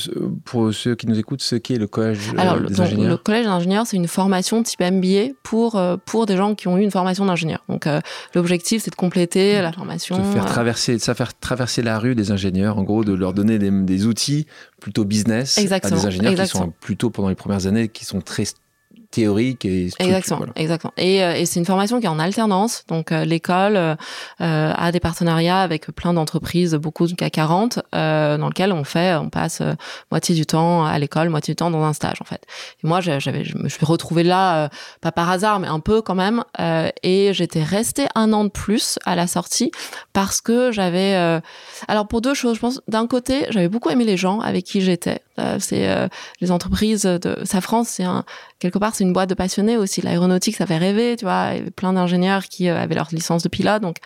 pour ceux qui nous écoutent ce qu'est le collège Alors, des ingénieurs? Le collège d'ingénieurs, c'est une formation type MBA pour pour des gens qui ont eu une formation d'ingénieur. Donc l'objectif, c'est de compléter la formation. De faire traverser, ça faire traverser la rue des ingénieurs, en gros, de leur donner des, des outils plutôt business Exactement. à des ingénieurs qui sont plutôt pendant les premières années qui sont très théorique et exactement exactement. Et, euh, et c'est une formation qui est en alternance. Donc euh, l'école euh, a des partenariats avec plein d'entreprises beaucoup de CAC 40 dans lequel on fait on passe moitié du temps à l'école moitié du temps dans un stage en fait. Et moi j'avais je me suis retrouvée là pas par hasard mais un peu quand même et j'étais restée un an de plus à la sortie parce que j'avais alors pour deux choses je pense d'un côté j'avais beaucoup aimé les gens avec qui j'étais. C'est les entreprises de Safran c'est un quelque part, c'est une boîte de passionnés aussi. L'aéronautique, ça fait rêver, tu vois. Il y avait plein d'ingénieurs qui euh, avaient leur licence de pilote. Donc,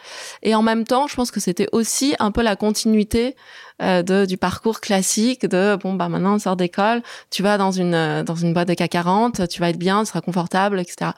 et en même temps, je pense que c'était aussi un peu la continuité euh, de, du parcours classique de bon bah maintenant on sort d'école, tu vas dans une euh, dans une boîte de CAC 40, tu vas être bien, tu seras confortable, etc.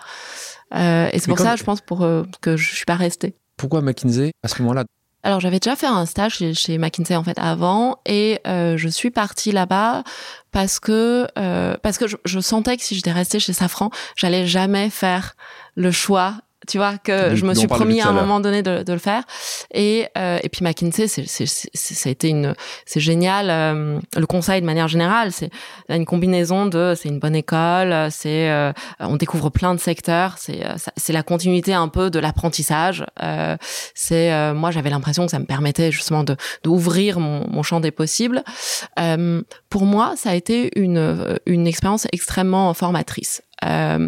et c'est pour ça, je pense, pour que je suis pas restée. Pourquoi McKinsey à ce moment-là alors j'avais déjà fait un stage chez, McKinsey en fait avant et euh, je suis partie là-bas parce que euh, parce que je, je, sentais que si j'étais restée chez Safran, j'allais jamais faire le choix tu vois que je me suis promis à un moment donné de, de le faire. Et euh, et puis McKinsey c'est c'est ça a été une c'est génial euh, le conseil de manière générale c'est une combinaison de c'est une bonne école c'est euh, on découvre plein de secteurs c'est c'est la continuité un peu de l'apprentissage c'est moi j'avais l'impression que ça me permettait justement de d'ouvrir mon, mon champ des possibles. Pour moi ça a été une une expérience extrêmement formatrice euh,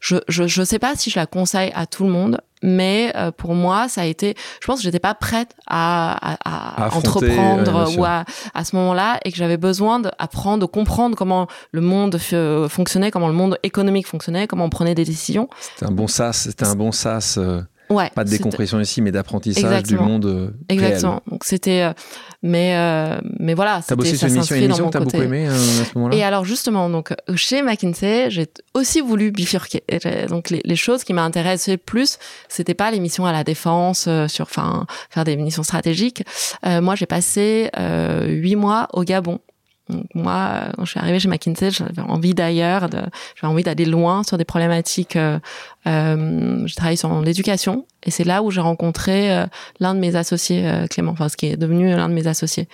je, je je sais pas si je la conseille à tout le monde, mais euh, pour moi ça a été je pense que j'étais pas prête à, à, à, entreprendre ou à, à ce moment-là et que j'avais besoin d'apprendre de comprendre comment le monde fonctionnait comment le monde économique fonctionnait comment on prenait des décisions. C'était un bon sas c'était un bon sas euh, Ouais, pas de décompression ici, mais d'apprentissage du monde euh, Exactement. Donc c'était, euh, mais euh, mais voilà. T'as bossé sur une mission, émission que t'as beaucoup aimé à ce moment-là? Et alors justement, donc chez McKinsey, j'ai aussi voulu bifurquer. Donc les, les choses qui m'intéressaient plus, c'était pas les missions à la défense, sur, enfin faire des missions stratégiques. moi, j'ai passé huit mois au Gabon moi, quand je suis arrivée chez McKinsey, j'avais envie d'ailleurs, j'avais envie d'aller loin sur des problématiques. Euh, euh, je travaille sur l'éducation et c'est là où j'ai rencontré euh, l'un de mes associés, euh, Clément, enfin ce qui est devenu l'un de mes associés.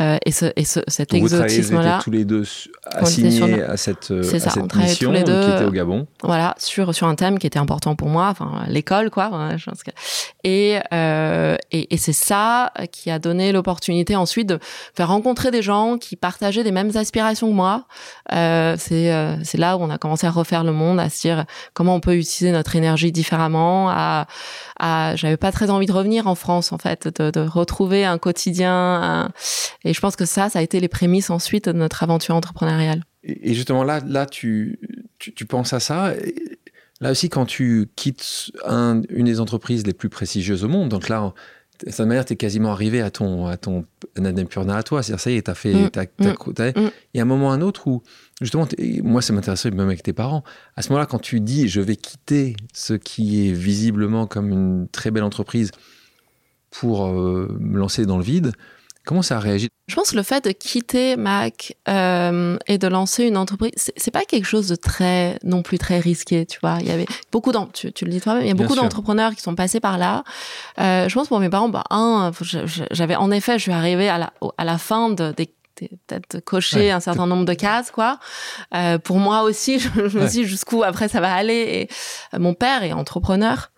Euh, et, ce, et ce, cet exotisme-là. tous les deux assignés à cette, à ça, cette mission qui était au Gabon. Voilà, sur sur un thème qui était important pour moi, enfin l'école quoi. Je pense que... Et et, et c'est ça qui a donné l'opportunité ensuite de faire rencontrer des gens qui partageaient des mêmes aspirations que moi. c'est c'est là où on a commencé à refaire le monde, à se dire comment on peut utiliser notre énergie différemment, à j'avais pas très envie de revenir en France en fait, de, de retrouver un quotidien. Et je pense que ça, ça a été les prémices ensuite de notre aventure entrepreneuriale. Et justement là, là, tu, tu, tu penses à ça. Là aussi, quand tu quittes un, une des entreprises les plus prestigieuses au monde, donc là, de cette manière, tu es quasiment arrivé à ton, à ton à toi. C'est-à-dire, ça y est, tu as fait. Mm. Mm. Il y a un moment ou un autre où, justement, moi, ça m'intéressait même avec tes parents. À ce moment-là, quand tu dis, je vais quitter ce qui est visiblement comme une très belle entreprise pour euh, me lancer dans le vide, Comment ça a réagi? Je pense que le fait de quitter Mac euh, et de lancer une entreprise, c'est pas quelque chose de très non plus très risqué, tu vois. Il y avait beaucoup tu, tu le dis toi-même, il y a beaucoup d'entrepreneurs qui sont passés par là. Euh, je pense pour mes parents, bah un, j'avais en effet, je suis arrivée à la à la fin de, des peut-être cocher un certain nombre de cases quoi euh, pour moi aussi *laughs* je, me dis jusqu'où après ça va aller et euh, mon père est entrepreneur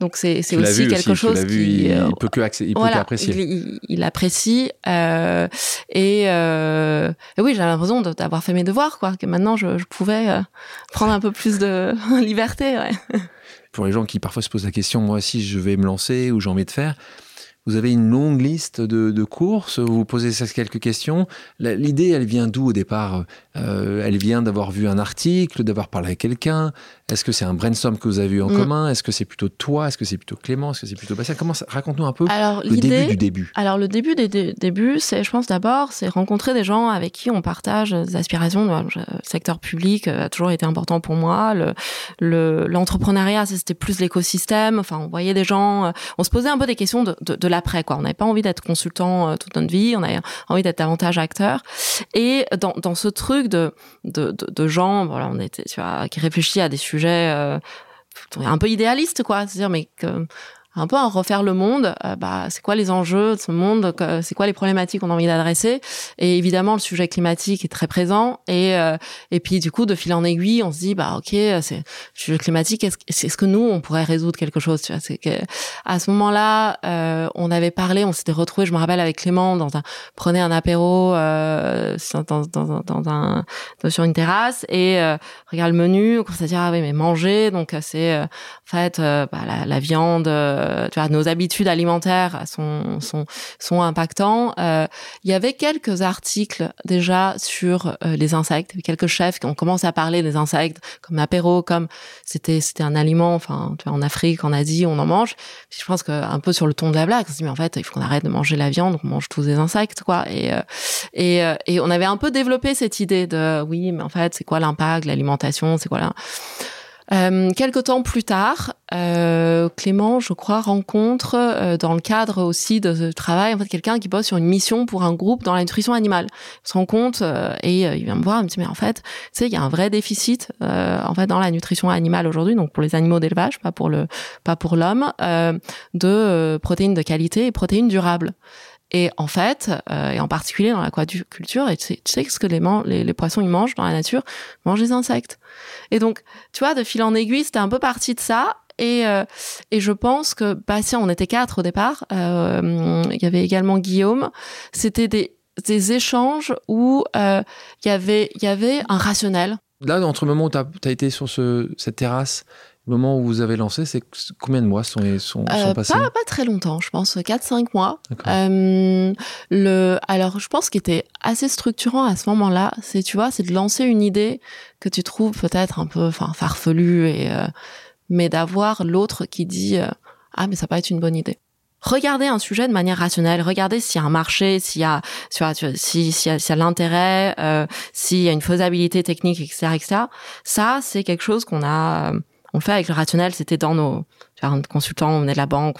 donc c'est c'est aussi quelque chose qui il, euh, peut que il peut apprécier. Il, il, apprécie euh, et, euh, et, oui j'ai l'impression d'avoir fait mes devoirs quoi que maintenant je, je pouvais euh, prendre un peu plus de *laughs* liberté. Ouais. Pour les gens qui parfois se posent la question moi aussi je vais me lancer ou j'ai envie de faire vous avez une longue liste de, courses, vous posez quelques questions. L'idée, elle vient d'où au départ? Euh, Elle vient d'avoir vu un article, d'avoir parlé avec quelqu'un? Est-ce que c'est un brainstorm que vous avez eu en mm. commun? Est-ce que c'est plutôt toi? Est-ce que c'est plutôt Clément? Est-ce que c'est plutôt Bastien Comment Raconte-nous un peu le début du début. Alors le début des débuts, c'est, je pense d'abord, c'est rencontrer des gens avec qui on partage des aspirations. Le secteur public a toujours été important pour moi. Le, l'entrepreneuriat, c'était plus l'écosystème. Enfin, on voyait des gens, on se posait un peu des questions de, de, de après quoi. On n'avait pas envie d'être consultant euh, toute notre vie, on avait envie d'être davantage acteur. Et dans, dans ce truc de, de, de, gens, voilà, on était, tu vois, qui réfléchit à des sujets euh, un peu idéalistes, quoi. C'est-à-dire, mais que, un peu à refaire le monde. Euh, bah, c'est quoi les enjeux de ce monde C'est quoi les problématiques qu'on a envie d'adresser Et évidemment, le sujet climatique est très présent. Et euh, et puis du coup, de fil en aiguille, on se dit bah ok, c'est sujet climatique. Est-ce, est-ce que nous, on pourrait résoudre quelque chose tu vois que à ce moment-là, euh, on avait parlé, on s'était retrouvé. Je me rappelle avec Clément dans un prenait un apéro euh, dans, dans, dans, un sur une terrasse et euh, regarde le menu. On à dire ah oui mais manger donc c'est en fait bah, la, la viande euh, tu vois, nos habitudes alimentaires sont sont impactants. Euh, il y avait quelques articles déjà sur euh, les insectes, quelques chefs qui ont commencé à parler des insectes comme apéro, comme c'était c'était un aliment. Enfin, tu vois, en Afrique, en Asie, on en mange. je pense que un peu sur le ton de la blague, on se dit mais en fait, il faut qu'on arrête de manger la viande, on mange tous des insectes, quoi. Et on avait un peu développé cette idée de oui, mais en fait, c'est quoi l'impact, l'alimentation, c'est quoi là euh, quelque temps plus tard, euh, Clément, je crois, rencontre euh, dans le cadre aussi de ce travail en fait quelqu'un qui bosse sur une mission pour un groupe dans la nutrition animale. Il se rend compte euh, et il vient me voir, il me dit mais en fait, tu sais, il y a un vrai déficit en fait dans la nutrition animale aujourd'hui, donc pour les animaux d'élevage, pas pour le pas pour l'homme, de protéines de qualité et protéines durables. Et en fait, euh, et en particulier dans l'aquaculture, tu sais, tu ce que les, poissons ils mangent dans la nature, ils mangent des insectes. Et donc, tu vois, de fil en aiguille, c'était un peu parti de ça. Et, euh, et je pense que, bah si, on était quatre au départ. Euh, il y avait également Guillaume. C'était des, des échanges où il y avait y avait un rationnel. Là, entre le moment où tu as, été sur ce, cette terrasse le moment où vous avez lancé, c'est combien de mois sont, sont, euh, passés pas, pas, très longtemps, je pense 4-5 mois. Euh, le, alors, je pense qu'il était assez structurant à ce moment-là, c'est tu vois, c'est de lancer une idée que tu trouves peut-être un peu, enfin, farfelue et euh, mais d'avoir l'autre qui dit euh, ah mais ça peut être une bonne idée. Regardez un sujet de manière rationnelle, regardez s'il y a un marché, s'il y a, a, s'il y a l'intérêt, euh, s'il y a une faisabilité technique, etc., etc. Ça, c'est quelque chose qu'on a on le fait avec le rationnel, c'était dans nos un consultant, on venait de la banque,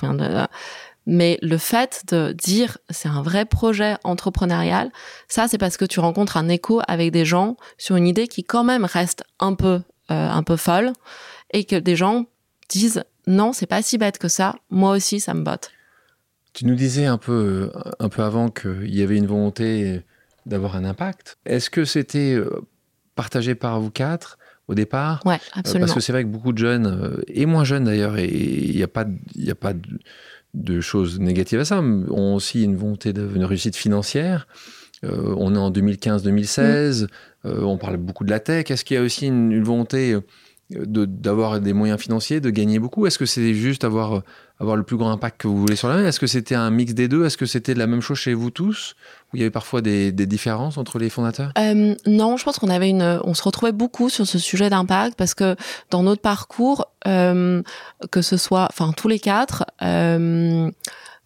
mais le fait de dire c'est un vrai projet entrepreneurial, ça c'est parce que tu rencontres un écho avec des gens sur une idée qui quand même reste un peu euh, un peu folle et que des gens disent non c'est pas si bête que ça, moi aussi ça me botte. Tu nous disais un peu un peu avant qu'il y avait une volonté d'avoir un impact. Est-ce que c'était euh, partagé par vous quatre au départ. Ouais, absolument. parce que c'est vrai que beaucoup de jeunes, euh, et moins jeunes d'ailleurs, et il n'y a pas, y a pas de, choses négatives à ça, ont aussi une volonté d'une réussite financière. Euh, on est en 2015-2016, mm. euh, on parle beaucoup de la tech. Est-ce qu'il y a aussi une, volonté d'avoir des moyens financiers, de gagner beaucoup? Est-ce que c'est juste avoir, avoir le plus grand impact que vous voulez sur la main? Est-ce que c'était un mix des deux? Est-ce que c'était la même chose chez vous tous? Il y avait parfois des, différences entre les fondateurs? Euh, Non, je pense qu'on avait une, on se retrouvait beaucoup sur ce sujet d'impact parce que dans notre parcours, euh, que ce soit, enfin tous les quatre. Euh,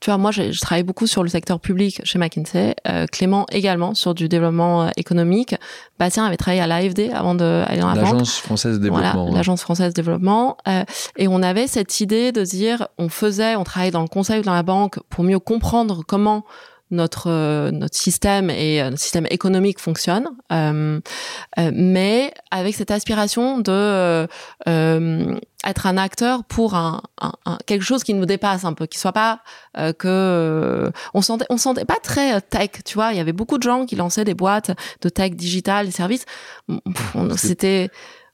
tu vois, moi, je, travaille beaucoup sur le secteur public chez McKinsey. Clément également sur du développement économique. Bastien avait travaillé à l'AFD avant d'aller dans la L'Agence française de développement. Voilà, l'Agence française de développement. et on avait cette idée de dire, on faisait, on travaillait dans le conseil ou dans la banque pour mieux comprendre comment notre euh, notre système et euh, notre système économique fonctionne, euh, mais avec cette aspiration de être un acteur pour un, quelque chose qui nous dépasse un peu, qui soit pas que on sentait on sentait pas très tech, tu vois. Il y avait beaucoup de gens qui lançaient des boîtes de tech digital, des services. C'était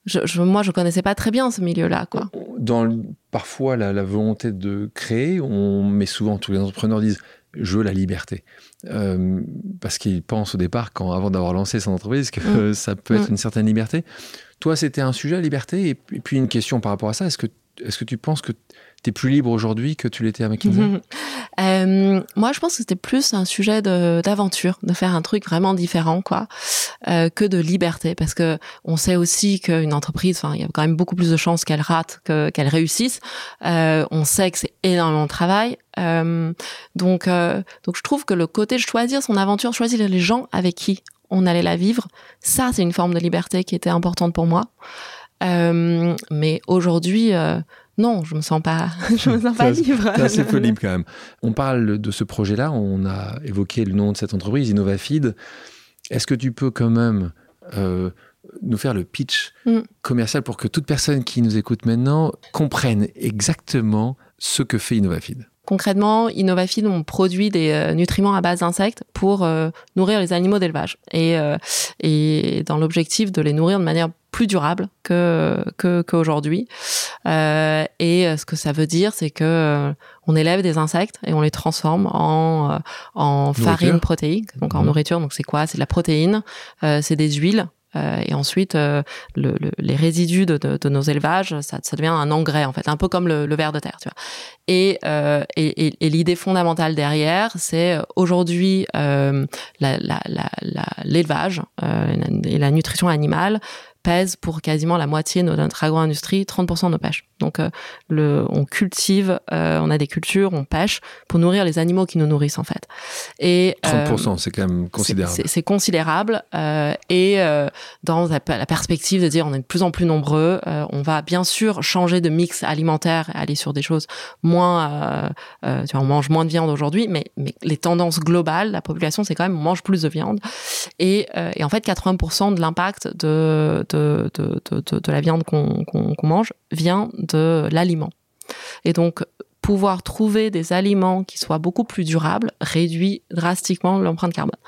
je, je, moi, je connaissais pas très bien ce milieu-là, quoi. Dans parfois la, la, volonté de créer, on met souvent tous les entrepreneurs disent je veux la liberté. Euh, parce qu'il pense au départ, quand, avant d'avoir lancé son entreprise, que mm. ça peut être mm. une certaine liberté. Toi, c'était un sujet, la liberté. Et puis une question par rapport à ça, est-ce que est-ce que tu penses que tu es plus libre aujourd'hui que tu l'étais à McKinsey? *laughs* Euh, Moi, je pense que c'était plus un sujet d'aventure, de, faire un truc vraiment différent, quoi, euh, que de liberté, parce que on sait aussi qu'une entreprise, il y a quand même beaucoup plus de chances qu'elle rate que qu'elle réussisse. Euh, on sait que c'est énormément de travail. Euh, donc, donc, je trouve que le côté de choisir son aventure, choisir les gens avec qui on allait la vivre, ça, c'est une forme de liberté qui était importante pour moi. Mais aujourd'hui, non, je me sens pas, *laughs* je me sens pas libre. C'est assez peu libre quand même. On parle de ce projet-là, on a évoqué le nom de cette entreprise, InnovaFeed. Est-ce que tu peux quand même euh, nous faire le pitch mm. commercial pour que toute personne qui nous écoute maintenant comprenne exactement ce que fait InnovaFeed? Concrètement, InnovaFeed, on produit des euh, nutriments à base d'insectes pour euh, nourrir les animaux d'élevage et, euh, et dans l'objectif de les nourrir de manière plus durable que qu'aujourd'hui. Euh, et ce que ça veut dire, c'est que on élève des insectes et on les transforme en en farine protéique, donc en mmh. nourriture. Donc c'est quoi? C'est de la protéine, c'est des huiles euh, et ensuite, euh, le, le, les résidus de, de, de, nos élevages, ça, ça, devient un engrais en fait, un peu comme le, le ver de terre. Tu vois. Et, euh, et, et, et l'idée fondamentale derrière, c'est aujourd'hui l'élevage la, la, et la nutrition animale pèse pour quasiment la moitié de notre agro-industrie, 30% de nos pêches. Donc, euh, le, on cultive, euh, on a des cultures, on pêche pour nourrir les animaux qui nous nourrissent en fait. Et 30%, euh, c'est quand même considérable. C'est considérable. et dans la, perspective de dire on est de plus en plus nombreux, on va bien sûr changer de mix alimentaire, aller sur des choses moins, tu vois, on mange moins de viande aujourd'hui, mais, mais les tendances globales, la population, c'est quand même on mange plus de viande. Et, et en fait, 80% de l'impact de, de de, la viande qu'on mange vient de l'aliment. Et donc, pouvoir trouver des aliments qui soient beaucoup plus durables réduit drastiquement l'empreinte carbone.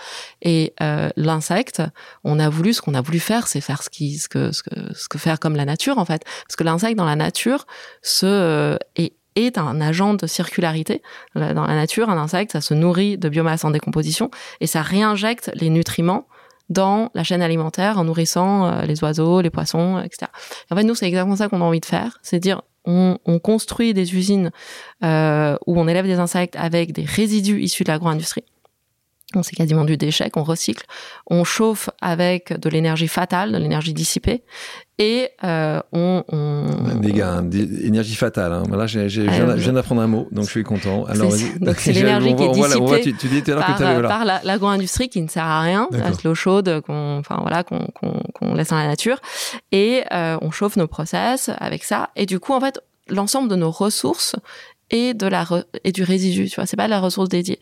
Et euh, l'insecte, on a voulu ce qu'on a voulu faire, c'est faire ce qui ce que, ce que ce que faire comme la nature en fait, parce que l'insecte dans la nature se euh, est est un agent de circularité. Dans la nature, un insecte, ça se nourrit de biomasse en décomposition et ça réinjecte les nutriments dans la chaîne alimentaire en nourrissant euh, les oiseaux, les poissons, etc. en fait, nous, c'est exactement ça qu'on a envie de faire, c'est dire on, on, construit des usines euh, où on élève des insectes avec des résidus issus de l'agro-industrie. On c'est quasiment du déchet qu'on recycle. On chauffe avec de l'énergie fatale, de l'énergie dissipée, et euh, on, on... Des gars, énergie fatale. Hein. Voilà, j'ai, j'ai, je viens d'apprendre un mot, donc je suis content. Alors, donc c'est *laughs* l'énergie qui est dissipée tu, tu dis à par, que voilà. par l'agro-industrie qui ne sert à rien, l'eau chaude qu'on, enfin voilà, qu'on, qu'on, qu'on laisse dans la nature, et euh, on chauffe nos process avec ça. Et du coup, en fait, l'ensemble de nos ressources et de la et du résidu, tu vois, c'est pas la ressource dédiée.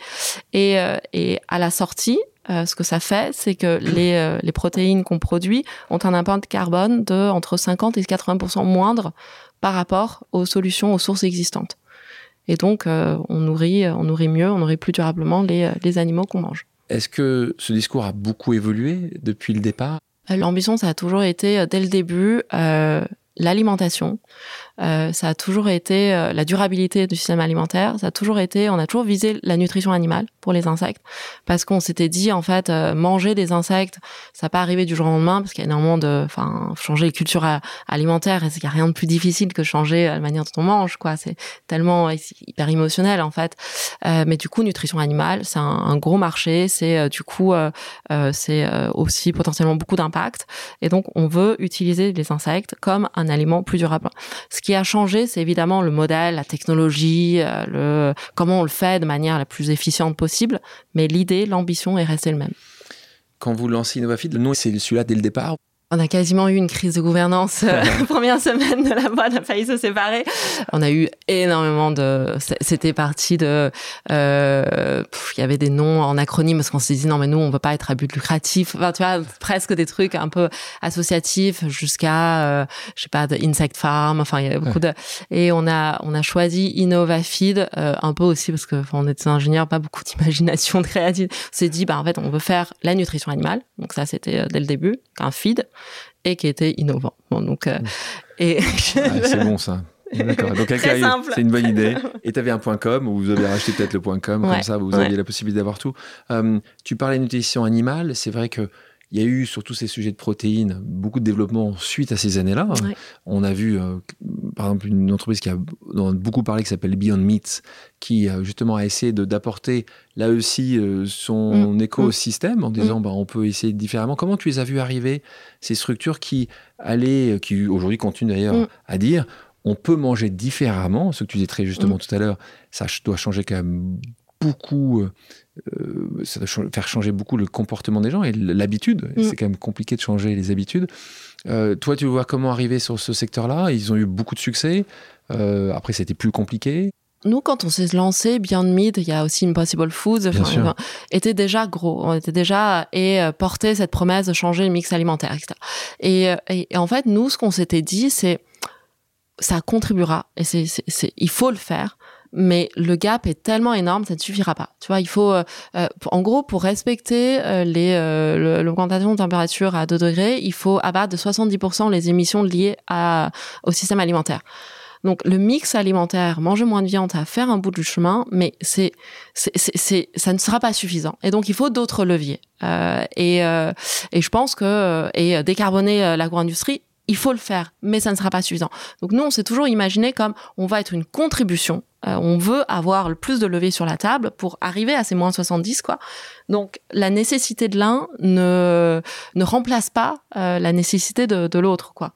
Et, euh, et à la sortie, euh, ce que ça fait, c'est que les, euh, les protéines qu'on produit ont un impact carbone de entre 50 et 80 moindre par rapport aux solutions, aux sources existantes. Et donc, euh, on nourrit, on nourrit mieux, on nourrit plus durablement les, les animaux qu'on mange. Est-ce que ce discours a beaucoup évolué depuis le départ? L'ambition, ça a toujours été, dès le début, l'alimentation, euh, ça a toujours été euh, la durabilité du système alimentaire. Ça a toujours été, on a toujours visé la nutrition animale pour les insectes, parce qu'on s'était dit en fait euh, manger des insectes, ça n'a pas arrivé du jour au lendemain, parce qu'il y a énormément de, enfin, changer les cultures alimentaires, et il n'y a rien de plus difficile que changer la manière dont on mange, quoi. C'est tellement hyper émotionnel en fait. mais du coup, nutrition animale, c'est un, gros marché. C'est du coup, c'est aussi potentiellement beaucoup d'impact, et donc on veut utiliser les insectes comme un aliment plus durable. Qui a changé, c'est évidemment le modèle, la technologie, euh, le comment on le fait de manière la plus efficiente possible, mais l'idée, l'ambition est restée le même. Quand vous lancez InnovaFit, le nom c'est celui-là dès le départ on a quasiment eu une crise de gouvernance euh, *laughs* la première semaine de la boîte a failli se séparer. On a eu énormément de. C'était parti de. Euh, il y avait des noms en acronyme parce qu'on s'est dit non mais nous on veut pas être à but lucratif. Enfin tu vois presque des trucs un peu associatifs jusqu'à euh, je sais pas de Insect Farm. Enfin il y avait beaucoup de. Et on a on a choisi InnovaFeed un peu aussi parce que on était ingénieurs pas beaucoup d'imagination *laughs* de créativité. On s'est dit bah en fait on veut faire la nutrition animale. Donc ça c'était dès le début un feed et qui était innovant. Bon, donc, euh, et ah, c'est bon ça. *laughs* D'accord. Donc, c'est une bonne idée. Et tu avais un point .com où vous avez racheté peut-être le point .com, comme ça vous aviez la possibilité d'avoir tout. Euh, tu parlais de nutrition animale. C'est vrai que il y a eu sur tous ces sujets de protéines beaucoup de développement suite à ces années-là. On a vu euh, par exemple, une entreprise qui a beaucoup parlé, qui s'appelle Beyond Meat, qui justement a essayé d'apporter là aussi son mm. écosystème en disant, mm. bah, on peut essayer différemment. Comment tu les as vus arriver, ces structures qui allaient, qui aujourd'hui continuent d'ailleurs mm. à dire, on peut manger différemment, ce que tu disais très justement tout à l'heure, ça doit changer quand même beaucoup, euh, ça doit faire changer beaucoup le comportement des gens et l'habitude. Mm. C'est quand même compliqué de changer les habitudes. Euh, toi, tu vois comment arriver sur ce secteur-là? Ils ont eu beaucoup de succès. Euh, après, c'était plus compliqué. Nous, quand on s'est lancé, Beyond Meat, il y a aussi Impossible Foods, était déjà gros. On était déjà et portait cette promesse de changer le mix alimentaire, etc. Et, et en fait, nous, ce qu'on s'était dit, c'est ça contribuera et c'est, il faut le faire mais le gap est tellement énorme, ça ne suffira pas. Tu vois, il faut, euh, euh, en gros, pour respecter euh, les l'augmentation de température à 2 degrés, il faut abattre de 70% les émissions liées à, au système alimentaire. Donc le mix alimentaire, manger moins de viande, va faire un bout du chemin, mais c'est, c'est, ça ne sera pas suffisant. Et donc il faut d'autres leviers. et, et je pense que et décarboner l'agro-industrie, il faut le faire, mais ça ne sera pas suffisant. Donc nous, on s'est toujours imaginé comme on va être une contribution. Euh, on veut avoir le plus de levée sur la table pour arriver à ces moins 70, quoi. Donc la nécessité de l'un ne, ne remplace pas euh, la nécessité de, l'autre, quoi.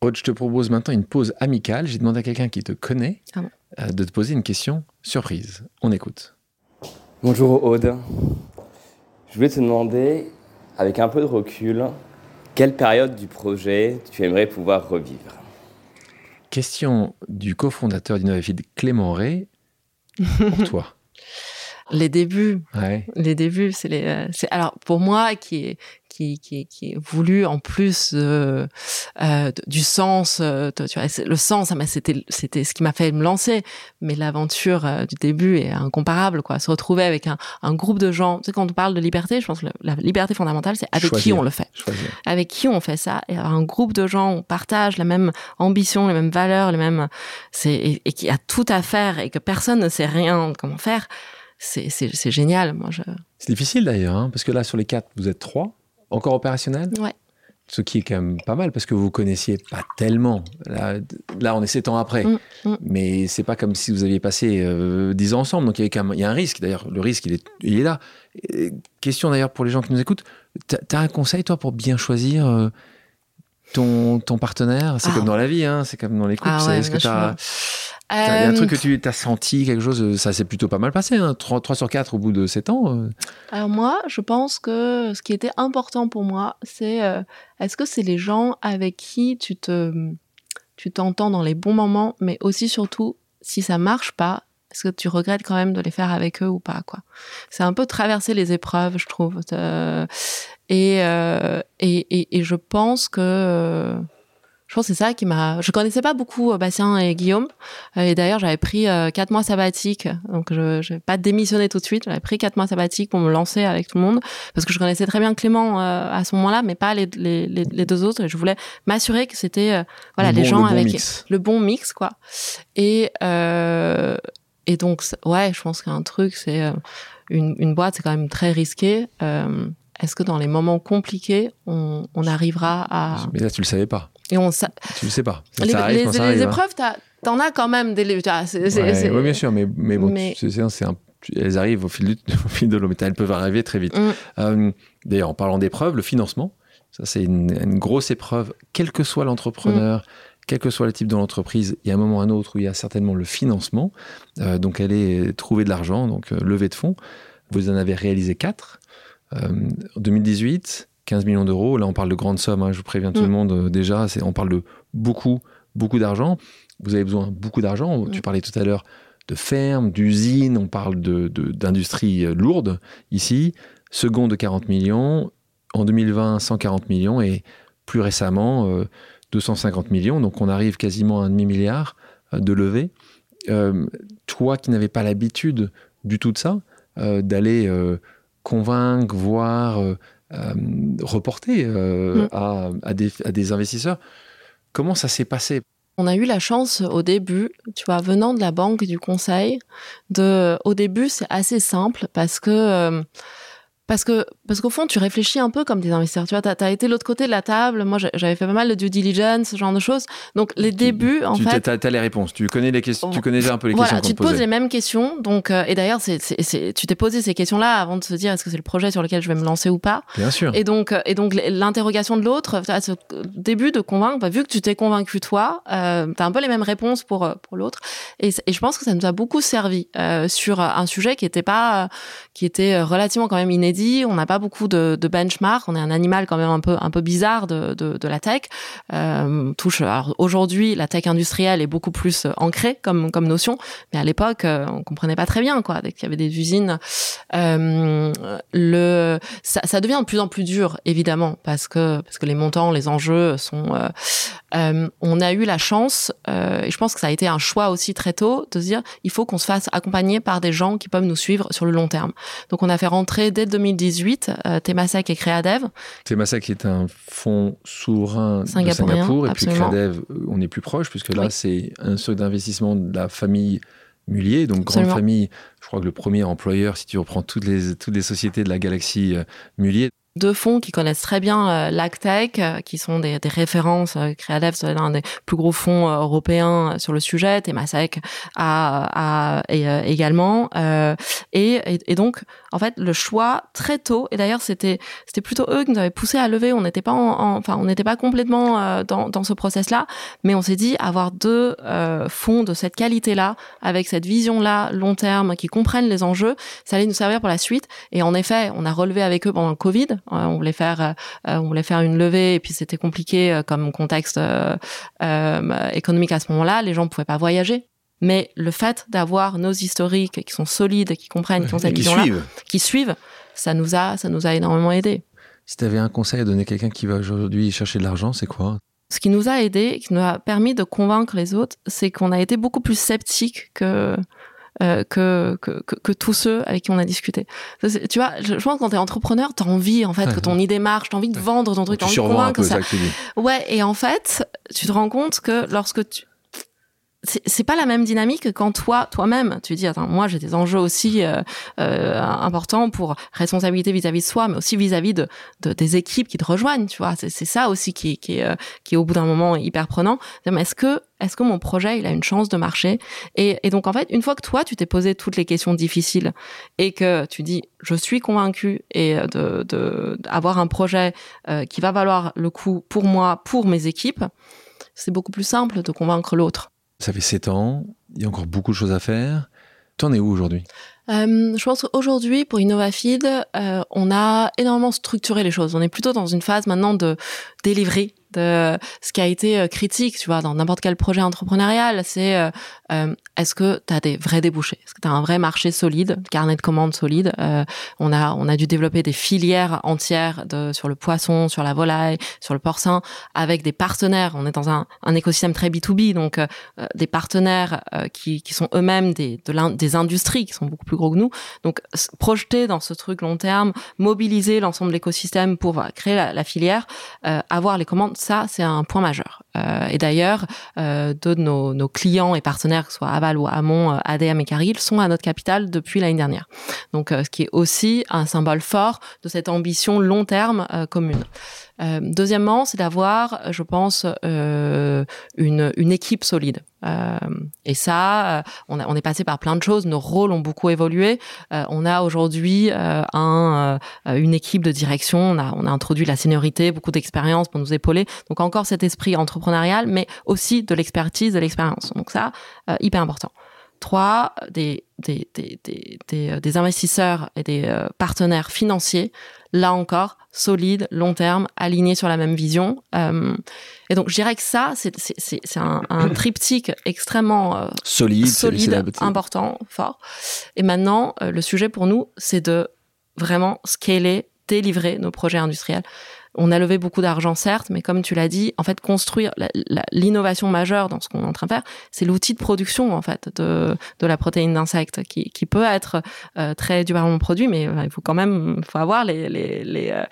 Aude, je te propose maintenant une pause amicale. J'ai demandé à quelqu'un qui te connaît ah euh, de te poser une question surprise. On écoute. Bonjour Aude. Je voulais te demander, avec un peu de recul, quelle période du projet tu aimerais pouvoir revivre? Question du cofondateur d'Innovafeed, Clément Ray, pour *laughs* toi. Les débuts. Les débuts, c'est les. Euh, alors pour moi qui est qui, qui, qui est voulu en plus euh, du sens. Euh, tu vois, le sens, c'était c'était ce qui m'a fait me lancer. Mais l'aventure euh, du début est incomparable, quoi. Se retrouver avec un, un groupe de gens. Tu sais, quand on parle de liberté, je pense que la, liberté fondamentale, c'est avec qui on le fait. Avec qui on fait ça. Et un groupe de gens, on partage la même ambition, les mêmes valeurs, les mêmes. C'est et, et qui a tout à faire et que personne ne sait rien comment faire. C'est génial. Moi, je. C'est difficile d'ailleurs, hein, parce que là, sur les quatre, vous êtes trois encore opérationnel? Ouais. Ce qui est quand même pas mal parce que vous connaissiez pas tellement. Là, là on est sept ans après. Mm, mm. Mais c'est pas comme si vous aviez passé euh, dix ans ensemble. Donc il y, a quand même, il y a un risque. D'ailleurs, le risque, il est, il est là. question d'ailleurs pour les gens qui nous écoutent. Tu as un conseil, toi, pour bien choisir euh, ton, ton partenaire? C'est ah. comme dans la vie, hein, c'est comme dans les couples. Ah Est-ce que tu as il y a un truc que tu as senti, quelque chose, ça s'est plutôt pas mal passé, hein, 3, sur 4 au bout de 7 ans euh. Alors moi, je pense que ce qui était important pour moi, c'est euh, est-ce que c'est les gens avec qui tu te tu t'entends dans les bons moments, mais aussi surtout, si ça marche pas, est-ce que tu regrettes quand même de les faire avec eux ou pas quoi? C'est un peu traverser les épreuves, je trouve. Euh, et, et, et, je pense que je pense que c'est ça qui m'a. Je connaissais pas beaucoup euh, Bastien et Guillaume. Euh, et d'ailleurs, j'avais pris euh, quatre mois sabbatiques. Donc, je n'ai pas démissionné tout de suite. J'avais pris quatre mois sabbatiques pour me lancer avec tout le monde. Parce que je connaissais très bien Clément à ce moment-là, mais pas les, les, les, deux autres. Et je voulais m'assurer que c'était voilà, les gens avec le bon mix. quoi. Et, et donc, ouais, je pense qu'un truc, c'est une, une boîte, c'est quand même très risqué. Est-ce que dans les moments compliqués, on, on arrivera à... Mais là, tu le savais pas. Et on Tu le sais pas. les, les, hein. épreuves, t'en as quand même des. oui, bien sûr, mais, mais bon, c'est un elles arrivent *laughs* au fil, de l'eau, mais elles peuvent arriver très vite. Mm. Euh, d'ailleurs, en parlant d'épreuves, le financement, ça c'est une, grosse épreuve, quel que soit l'entrepreneur, mm. quel que soit le type de l'entreprise, il y a un moment ou un autre où il y a certainement le financement. Euh, donc, est trouver de l'argent, donc euh, levée de fonds. Vous en avez réalisé quatre. en 2018, 15 millions d'euros. Là, on parle de grandes sommes, hein, je vous préviens tout le mm. monde euh, déjà. On parle de beaucoup, beaucoup d'argent. Vous avez besoin de beaucoup d'argent. Mm. Tu parlais tout à l'heure de fermes, d'usines, on parle d'industries de, euh, lourdes ici. Second de 40 millions. En 2020, 140 millions. Et plus récemment, 250 euh, millions. Donc, on arrive quasiment à un demi-milliard de levée. toi qui n'avais pas l'habitude du tout de ça, d'aller convaincre, voir euh, reporté euh, mm. à, des, investisseurs. Comment ça s'est passé? On a eu la chance au début, tu vois, venant de la banque du conseil, de, au début, c'est assez simple parce que, euh, parce que, parce qu'au fond, tu réfléchis un peu comme des investisseurs. Tu vois, t'as as été de l'autre côté de la table. Moi, j'avais fait pas mal de due diligence, ce genre de choses. Donc, les débuts, en tu, fait. Tu as, les réponses. Tu connais les questions. Tu connais un peu les voilà, questions. tu te, poses les mêmes questions. Donc, euh, et d'ailleurs, tu t'es posé ces questions-là avant de se dire est-ce que c'est le projet sur lequel je vais me lancer ou pas. Bien sûr. Et donc, euh, et donc, l'interrogation de l'autre, ce début de convaincre, bah, vu que tu t'es convaincu toi, euh, tu as un peu les mêmes réponses pour euh, pour l'autre. Et, et, je pense que ça nous a beaucoup servi euh, sur un sujet qui était pas, qui était relativement quand même inédit. On n'a pas beaucoup de, de benchmark. On est un animal quand même un peu un peu bizarre de de, la tech. Euh, touche. Aujourd'hui, la tech industrielle est beaucoup plus ancrée comme comme notion, mais à l'époque, on comprenait pas très bien quoi. Dès qu'il y avait des usines, euh, le ça, ça, devient de plus en plus dur évidemment parce que parce que les montants, les enjeux sont. Euh, euh, on a eu la chance et je pense que ça a été un choix aussi très tôt de se dire il faut qu'on se fasse accompagner par des gens qui peuvent nous suivre sur le long terme. Donc on a fait rentrer dès 2018 euh, Temasek et Créadev. Temasek est un fonds souverain de Singapour et puis Créadev, on est plus proche puisque là c'est un stock d'investissement de la famille Mullier, donc grande famille. Je crois que le premier employeur, si tu reprends toutes les, toutes les sociétés de la galaxie euh, Mullier, deux fonds qui connaissent très bien euh, l'ACTEC, euh, qui sont des, des références. Euh, Creadev, c'est l'un des plus gros fonds euh, européens sur le sujet. Temasek a, a et, également. Et, et, et, donc, en fait, le choix très tôt. Et d'ailleurs, c'était c'était plutôt eux qui nous avaient poussé à lever. On n'était pas en, enfin, on n'était pas complètement dans, dans ce process-là, mais on s'est dit avoir deux fonds de cette qualité-là, avec cette vision-là long terme, qui comprennent les enjeux, ça allait nous servir pour la suite. Et en effet, on a relevé avec eux pendant le Covid on voulait faire, euh, on voulait faire une levée et puis c'était compliqué euh, comme contexte euh, économique à ce moment-là. Les gens ne pouvaient pas voyager. Mais le fait d'avoir nos historiques qui sont solides, qui comprennent, qui ont cette vision-là, qui suivent, ça nous a, ça nous a énormément aidé. Si tu avais un conseil à donner à quelqu'un qui va aujourd'hui chercher de l'argent, c'est quoi? Ce qui nous a aidé, qui nous a permis de convaincre les autres, c'est qu'on a été beaucoup plus sceptiques que euh, que, que, que, tous ceux avec qui on a discuté. Tu vois, je, pense que quand t'es entrepreneur, t'as envie en fait que ton *laughs* idée marche, t'as envie de vendre ton truc, t'as envie de convaincre ça. ça ouais, et en fait, tu te rends compte que lorsque tu c'est pas la même dynamique quand toi, toi-même, tu dis, attends, moi j'ai des enjeux aussi euh, euh, importants pour responsabilité vis-à-vis de soi, mais aussi vis-à-vis de, de, des équipes qui te rejoignent, tu vois. C'est ça aussi qui, qui, est, euh, qui est au bout d'un moment hyper prenant. Est-ce que, est-ce que mon projet, il a une chance de marcher? Et, et donc en fait, une fois que toi, tu t'es posé toutes les questions difficiles et que tu dis, je suis convaincu et de, de avoir un projet euh, qui va valoir le coup pour moi, pour mes équipes, c'est beaucoup plus simple de convaincre l'autre. Ça fait 7 ans, il y a encore beaucoup de choses à faire. T'en es où aujourd'hui? Euh, je pense qu'aujourd'hui, pour InnovaFeed, euh, on a énormément structuré les choses. On est plutôt dans une phase maintenant de delivery de ce qui a été euh, critique, tu vois, dans n'importe quel projet entrepreneurial, c'est euh, euh est-ce que tu as des vrais débouchés? Est-ce que tu as un vrai marché solide, carnet de commandes solide? On a dû développer des filières entières sur le poisson, sur la volaille, sur le porcin avec des partenaires. On est dans un, écosystème très B2B, donc des partenaires qui, sont eux-mêmes des de des industries qui sont beaucoup plus gros que nous. Donc projeter dans ce truc long terme, mobiliser l'ensemble de l'écosystème pour créer la filière, avoir les commandes ça, c'est un point majeur. Euh, et d'ailleurs, euh, de nos, clients et partenaires, que ce soit Aval ou Amont, euh, ADM et Cargill, sont à notre capital depuis l'année dernière. Donc, euh, ce qui est aussi un symbole fort de cette ambition long terme commune. Euh, deuxièmement, c'est d'avoir, je pense, euh, une, équipe solide. Euh, et ça, on, est passé par plein de choses. Nos rôles ont beaucoup évolué. on a aujourd'hui un, une équipe de direction. On a, introduit la seniorité, beaucoup d'expérience pour nous épauler. Donc encore cet esprit entrepreneurial, mais aussi de l'expertise, de l'expérience. Donc ça, hyper important. Trois, des investisseurs et des partenaires financiers là encore, solide, long terme, aligné sur la même vision. Euh, et donc, je dirais que ça, c'est un, un *clears throat* triptyque extrêmement euh, solide, solide important, fort. Et maintenant, euh, le sujet pour nous, c'est de vraiment scaler, délivrer nos projets industriels. On a levé beaucoup d'argent, certes, mais comme tu l'as dit, en fait, construire l'innovation majeure dans ce qu'on est en train de faire, c'est l'outil de production, en fait, de, de la protéine d'insecte, qui, qui peut être euh, très durablement produit, mais euh, il faut quand même, faut avoir les, les, les euh,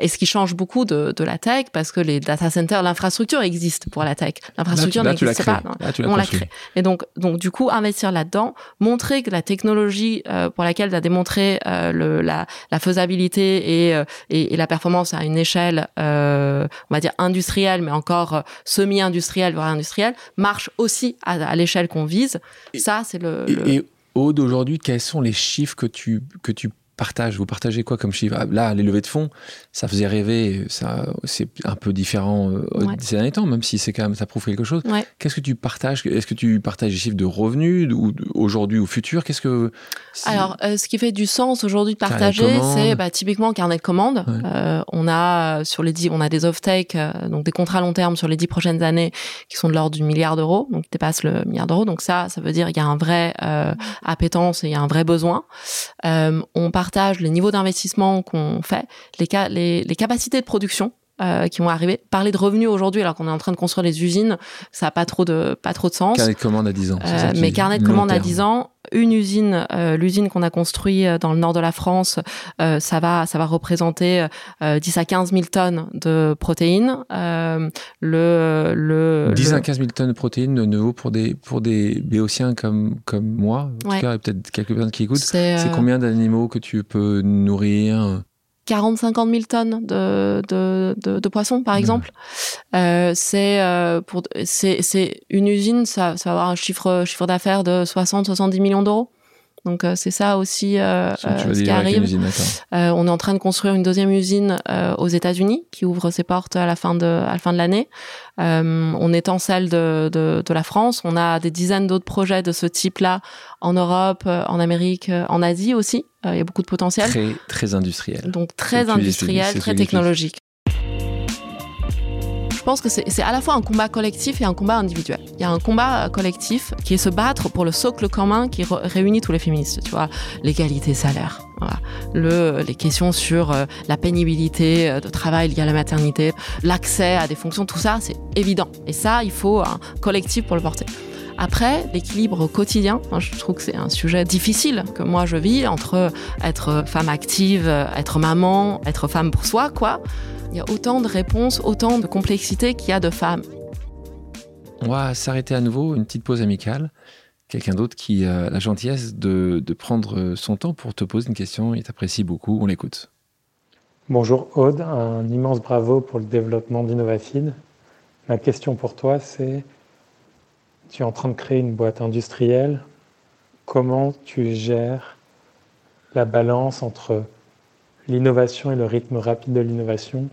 et ce qui change beaucoup de, de la tech, parce que les data centers, l'infrastructure existe pour la tech. L'infrastructure n'existe pas. on la crée. Et donc, donc, du coup, investir là-dedans, montrer que la technologie pour laquelle tu as démontré le, la, la faisabilité et, et, et la performance à une échelle euh, on va dire industrielle, mais encore euh, semi-industrielle, voire industrielle, marche aussi à, l'échelle qu'on vise. Ça, c'est le, Et, Aude, aujourd'hui, quels sont les chiffres que tu, que tu partage Vous partagez quoi comme chiffre? Ah, Là, les levées de fonds, ça faisait rêver, ça, c'est un peu différent euh, ces derniers temps, même si c'est quand même, ça prouve quelque chose. Qu'est-ce que tu partages? Est-ce que tu partages des chiffres de revenus ou aujourd'hui ou futur? Qu'est-ce que Alors, euh, ce qui fait du sens aujourd'hui de partager, c'est bah, typiquement carnet de commandes. Euh, on a sur les dix, on a des off-take, donc des contrats à long terme sur les dix prochaines années qui sont de l'ordre du milliard d'euros, donc qui dépassent le milliard d'euros. Donc ça, ça veut dire qu'il y a un vrai appétence et il y a un vrai besoin. on part partage les niveaux d'investissement qu'on fait, les, les, les capacités de production euh, qui vont arriver. Parler de revenus aujourd'hui alors qu'on est en train de construire les usines, ça n'a pas trop de pas trop de sens. Carnet de commande à 10 ans. Euh, mais carnet de commande à 10 ans, une usine, euh, l'usine qu'on a construite dans le nord de la France, ça va ça va représenter 10 à 15 000 tonnes de protéines. le le 10 à 15 000 tonnes de protéines de nouveau pour des pour des béotiens comme comme moi, en tout cas et peut-être quelques personnes qui écoutent. C'est combien d'animaux que tu peux nourrir? 40-50 000 tonnes de, de, de, de poissons, par exemple. Euh, c'est euh, pour c'est c'est une usine, ça, ça va avoir un chiffre chiffre d'affaires de 60-70 millions d'euros. Donc euh, c'est ça aussi euh, euh ce qui arrive. Euh, on est en train de construire une deuxième usine aux États-Unis qui ouvre ses portes à la fin de à la fin de l'année. on étend celle de, de, de la France. On a des dizaines d'autres projets de ce type-là en Europe, en Amérique, en Asie aussi. Il y a beaucoup de potentiel. Très très industriel. Donc très industriel, très technologique pense que c'est à la fois un combat collectif et un combat individuel. Il y a un combat collectif qui est se battre pour le socle commun qui réunit tous les féministes, tu vois, l'égalité salaire. Les questions sur euh, la pénibilité euh, de travail lié à la maternité, l'accès à des fonctions, tout ça, c'est évident. Et ça, il faut un collectif pour le porter. Après, l'équilibre quotidien, je trouve que c'est un sujet difficile que moi je vis entre être femme active, être maman, être femme pour soi, quoi, il y a autant de réponses, autant de complexité qu'il y a de femmes. On va s'arrêter à nouveau, une petite pause amicale. Quelqu'un d'autre qui a la gentillesse de, prendre son temps pour te poser une question. Il t'apprécie beaucoup. On l'écoute. Bonjour Aude, un immense bravo pour le développement d'Innovafeed. Ma question pour toi, c'est tu es en train de créer une boîte industrielle. Comment tu gères la balance entre l'innovation et le rythme rapide de l'innovation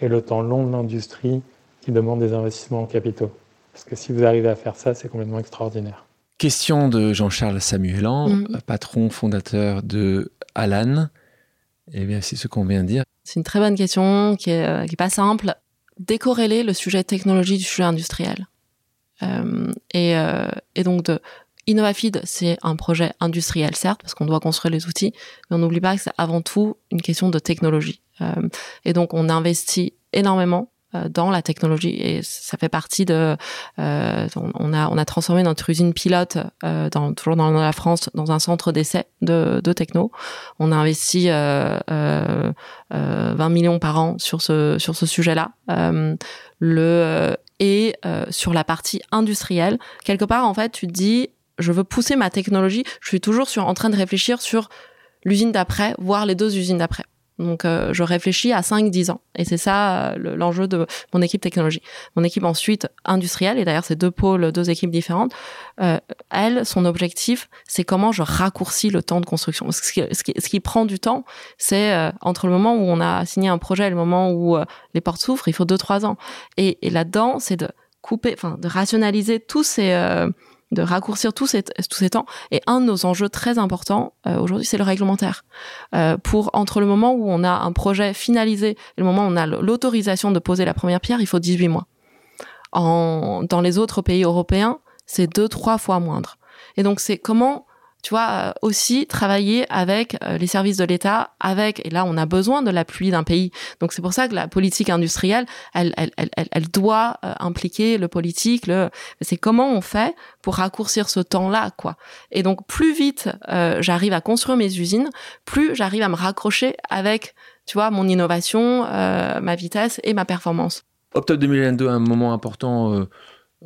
et le temps long de l'industrie qui demande des investissements en capitaux. Parce que si vous arrivez à faire ça, c'est complètement extraordinaire. Question de Jean-Charles Samuelan, mm. patron fondateur de Alan. Eh bien, c'est ce qu'on vient de dire. C'est une très bonne question qui est, euh, pas simple. Décorréler le sujet technologie du sujet industriel. Euh, et, euh, et donc de Innovafeed, c'est un projet industriel, certes, parce qu'on doit construire les outils, mais on n'oublie pas que c'est avant tout une question de technologie. Euh, et donc, on investit énormément euh, dans la technologie et ça fait partie de euh, on a on a transformé notre usine pilote euh, dans toujours dans la France dans un centre d'essai de, de techno. On a investi euh, 20 euh, millions par an sur ce sur ce sujet là le et sur la partie industrielle. Quelque part en fait tu te dis je veux pousser ma technologie, je suis toujours sur, en train de réfléchir sur l'usine d'après, voire les deux usines d'après. Donc euh, je réfléchis à 5-10 ans. Et c'est ça euh, l'enjeu de mon équipe technologie. Mon équipe ensuite industrielle, et d'ailleurs c'est deux pôles, deux équipes différentes, euh, elle, son objectif, c'est comment je raccourcis le temps de construction. Ce qui, ce qui, ce qui prend du temps, c'est euh, entre le moment où on a signé un projet et le moment où les portes s'ouvrent, il faut 2-3 ans. Et, et là-dedans, c'est de couper, enfin de rationaliser tous ces de raccourcir tous ces, tous ces temps. Et un de nos enjeux très importants euh, aujourd'hui, c'est le réglementaire. Euh, pour entre le moment où on a un projet finalisé et le moment où on a l'autorisation de poser la première pierre, il faut 18 mois. En, dans les autres pays européens, c'est deux, trois fois moindre. Et donc, c'est comment tu vois, aussi travailler avec les services de l'État, avec, et là, on a besoin de l'appui d'un pays. Donc, c'est pour ça que la politique industrielle, elle, elle, elle, elle doit impliquer le politique, le, c'est comment on fait pour raccourcir ce temps-là, quoi. Et donc, plus vite j'arrive à construire mes usines, plus j'arrive à me raccrocher avec, tu vois, mon innovation, ma vitesse et ma performance. Octobre 2022, un moment important euh,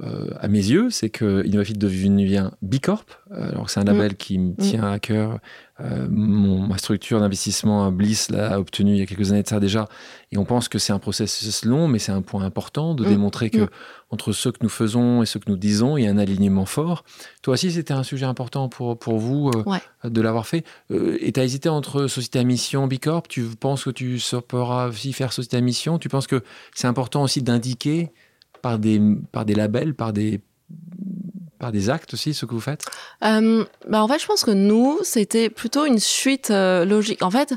euh, à mes yeux, c'est que Innovafit devient Bicorp. Euh, alors c'est un label mm. qui me mm. tient à cœur. mon, ma structure d'investissement Bliss l'a obtenu il y a quelques années de ça déjà. Et on pense que c'est un processus long, mais c'est un point important de mm. démontrer que entre ce que nous faisons et ce que nous disons, il y a un alignement fort. Toi aussi, c'était un sujet important pour, pour vous de l'avoir fait. et tu as hésité entre société à mission, Bicorp? Tu penses que tu pourras aussi faire société à mission? Tu penses que c'est important aussi d'indiquer par des, par des labels, par des, par des actes aussi, ce que vous faites? Euh, bah En fait, je pense que nous, c'était plutôt une suite euh, logique. En fait,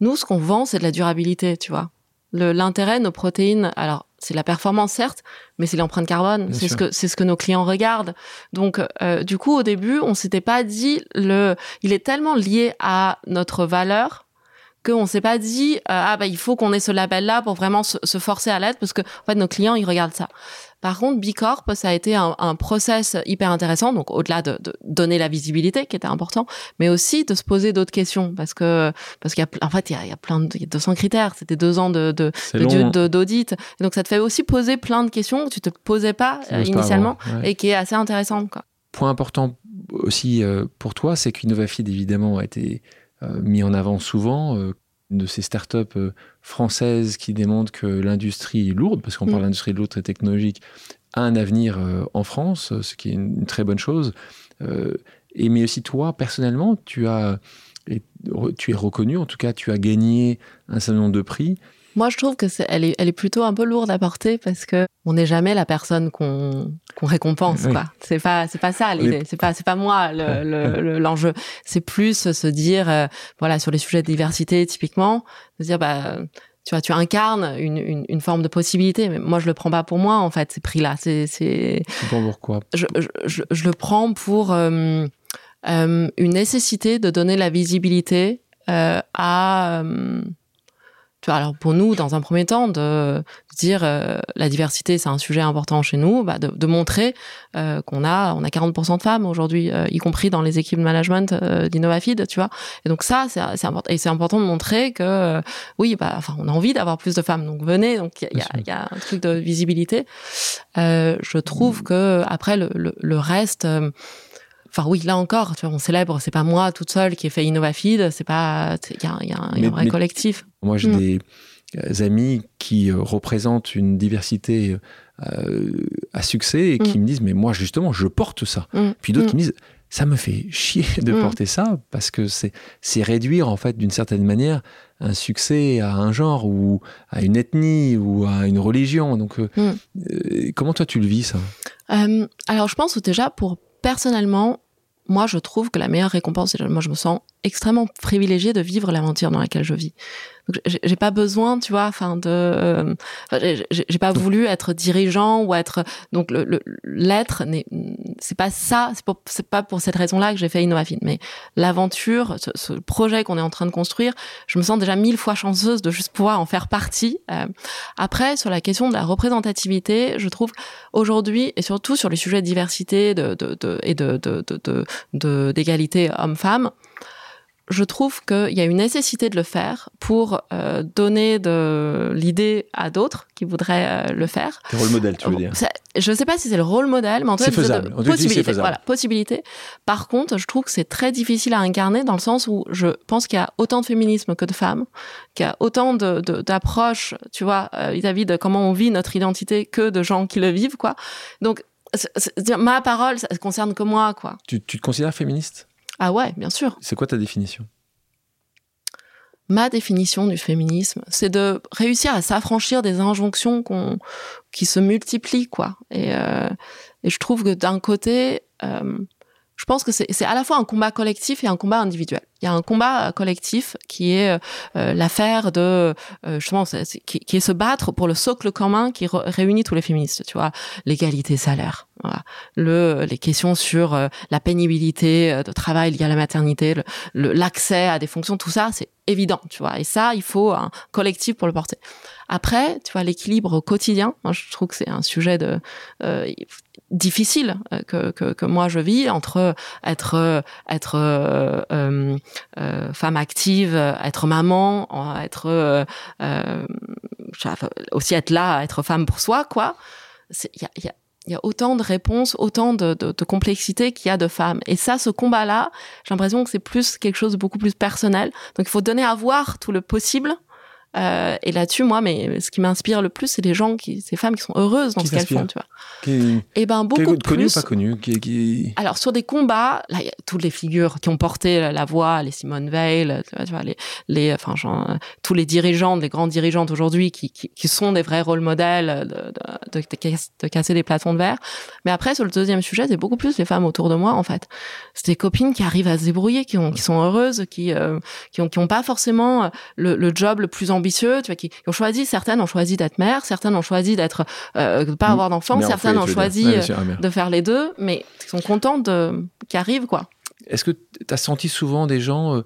nous, ce qu'on vend, c'est de la durabilité, tu vois. L'intérêt, nos protéines, alors c'est la performance certes, mais c'est l'empreinte carbone. C'est ce que c'est ce que nos clients regardent. Donc, euh, du coup, au début, on s'était pas dit le. Il est tellement lié à notre valeur qu'on s'est pas dit euh, ah bah il faut qu'on ait ce label là pour vraiment se, forcer à l'aide parce que en fait nos clients ils regardent ça. Par contre, Bicorp, ça a été un, un process hyper intéressant, donc au-delà de, de, donner la visibilité qui était important, mais aussi de se poser d'autres questions parce que parce qu'il y a en fait il y a, il y a plein de il y a 200 critères, c'était deux ans de de d'audit, donc ça te fait aussi poser plein de questions que tu te posais pas euh, initialement et qui est assez intéressant. Quoi. Point important aussi euh, pour toi, c'est qu'Innovafid évidemment a été mis en avant souvent euh, de ces startups euh, françaises qui démontrent que l'industrie lourde, parce qu'on parle mm. d'industrie lourde très technologique, a un avenir en France, ce qui est une, très bonne chose. et mais aussi toi, personnellement, tu as tu es reconnu, en tout cas, tu as gagné un certain nombre de prix moi, je trouve que c'est, elle est, elle est plutôt un peu lourde à porter parce que on n'est jamais la personne qu'on qu'on récompense, quoi. C'est pas, c'est pas ça l'idée. C'est pas, c'est pas moi le, l'enjeu. c'est plus se dire, euh, voilà, sur les sujets de diversité, typiquement, de dire, bah, tu vois, tu incarnes une, une, une, forme de possibilité, mais moi je le prends pas pour moi en fait, ces prix-là. C'est, c'est. pourquoi je, je, je, le prends pour euh, euh, une nécessité de donner la visibilité euh, à alors pour nous, dans un premier temps, de dire euh, la diversité, c'est un sujet important chez nous, bah, de, de, montrer euh, qu'on a on a 40% de femmes aujourd'hui, euh, y compris dans les équipes de management euh, d'Innovafid, tu vois. Et donc ça, c'est important. Et c'est important de montrer que oui, bah, enfin, on a envie d'avoir plus de femmes. Donc venez. Donc il y a, y a, un truc de visibilité. je trouve que après le, le, le reste Enfin oui, là encore, tu vois, on célèbre. C'est pas moi toute seule qui ai fait InnovaFeed. C'est pas. Il y a, y a, un vrai collectif. Moi, j'ai mm. des euh, amis qui euh, représentent une diversité euh, à succès et qui mm. me disent mais moi justement je porte ça. Mm. Puis d'autres qui me disent ça me fait chier de porter ça parce que c'est c'est réduire en fait d'une certaine manière un succès à un genre ou à une ethnie ou à une religion. Donc comment toi tu le vis ça? Alors je pense déjà pour personnellement moi, je trouve que la meilleure récompense, moi, je me sens extrêmement privilégiée de vivre l'aventure dans laquelle je vis. Donc, j'ai pas besoin, tu vois, enfin de, euh, j'ai pas voulu être dirigeant ou être donc le l'être c'est pas ça, c'est pas c'est pas pour cette raison-là que j'ai fait Innovafin, mais l'aventure, ce, projet qu'on est en train de construire, je me sens déjà mille fois chanceuse de juste pouvoir en faire partie. Euh, après, sur la question de la représentativité, je trouve aujourd'hui et surtout sur les sujets de diversité de, de, de et de de d'égalité homme-femme, je trouve qu'il y a une nécessité de le faire pour euh, donner de l'idée à d'autres qui voudraient euh, le faire. Le rôle modèle, tu veux dire Je ne sais pas si c'est le rôle modèle, mais en tout cas, faisable. possibilité. Faisable. Voilà, possibilité. Par contre, je trouve que c'est très difficile à incarner dans le sens où je pense qu'il y a autant de féminisme que de femmes, qu'il y a autant d'approches, de, tu vois, euh, vis-à-vis de comment on vit notre identité que de gens qui le vivent, quoi. Donc, ma parole, ça concerne que moi, quoi. Tu, tu te considères féministe? Ah ouais, bien sûr. C'est quoi ta définition? Ma définition du féminisme, c'est de réussir à s'affranchir des injonctions qui se multiplient, quoi. Et, euh, et je trouve que d'un côté, euh, je pense que c'est à la fois un combat collectif et un combat individuel. Il y a un combat collectif qui est euh, l'affaire de euh, justement qui, qui, est se battre pour le socle commun qui réunit tous les féministes. Tu vois, l'égalité salaire, voilà. le les questions sur euh, la pénibilité euh, de travail liée à la maternité, l'accès à des fonctions, tout ça, c'est évident, tu vois. Et ça, il faut un collectif pour le porter. Après, tu vois, l'équilibre quotidien, moi, je trouve que c'est un sujet de euh, difficile euh, que, que, que, moi je vis entre être être euh, euh, euh femme active, être maman, être aussi être là, être femme pour soi, quoi. Il y a, y a il y a autant de réponses, autant de, de, de complexité qu'il y a de femmes. Et ça, ce combat-là, j'ai l'impression que c'est plus quelque chose de beaucoup plus personnel. Donc il faut donner à voir tout le possible euh, et là-dessus, moi, mais ce qui m'inspire le plus, c'est les gens qui, ces femmes qui sont heureuses dans ce qu'elles font, tu vois. Qui... Et eh ben beaucoup qui plus. pas connu qui, qui... Alors sur des combats, là, il y a toutes les figures qui ont porté la, voix, les Simone Veil, tu vois, les, les, enfin, genre, tous les dirigeants, les grandes dirigeantes aujourd'hui, qui, qui, qui, sont des vrais rôles modèles de, de, de, de, casser des plafonds de verre. Mais après, sur le deuxième sujet, c'est beaucoup plus les femmes autour de moi, en fait. C'est des copines qui arrivent à se débrouiller, qui, ont, qui sont heureuses, qui, euh, qui ont, qui ont pas forcément le, le job le plus ambitieux tu vois, qui, ont choisi, certaines ont choisi d'être mères, certaines ont choisi d'être, euh, de pas mmh. avoir d'enfants, certaines ont choisi euh, de faire les deux, mais qui sont contentes de, qui arrivent, quoi. Est-ce que tu as senti souvent des gens euh,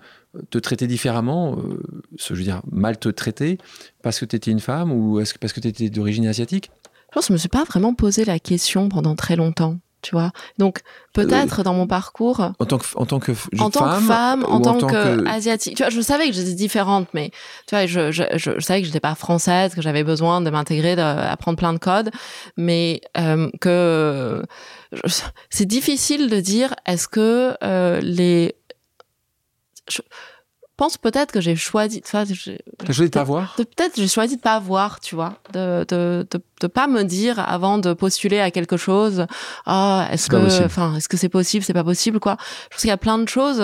te traiter différemment, euh, je veux dire, mal te traiter, parce que tu étais une femme ou est-ce que parce que tu étais d'origine asiatique? Je pense que je me suis pas vraiment posé la question pendant très longtemps tu vois. Donc peut-être euh, dans mon parcours en tant que en tant que en tant femme, que femme, en tant, que, asiatique. Tu vois, je savais que j'étais différente, mais tu vois, je, je, je, savais que j'étais pas française, que j'avais besoin de m'intégrer, d'apprendre plein de codes, mais euh, que c'est difficile de dire est-ce que euh, les pense peut-être que j'ai choisi. T'as choisi de pas voir? Peut-être j'ai choisi de pas voir, tu vois, de de, de de pas me dire avant de postuler à quelque chose. Ah, est-ce que, enfin, est-ce que c'est possible, c'est pas possible, quoi? Je pense qu'il y a plein de choses.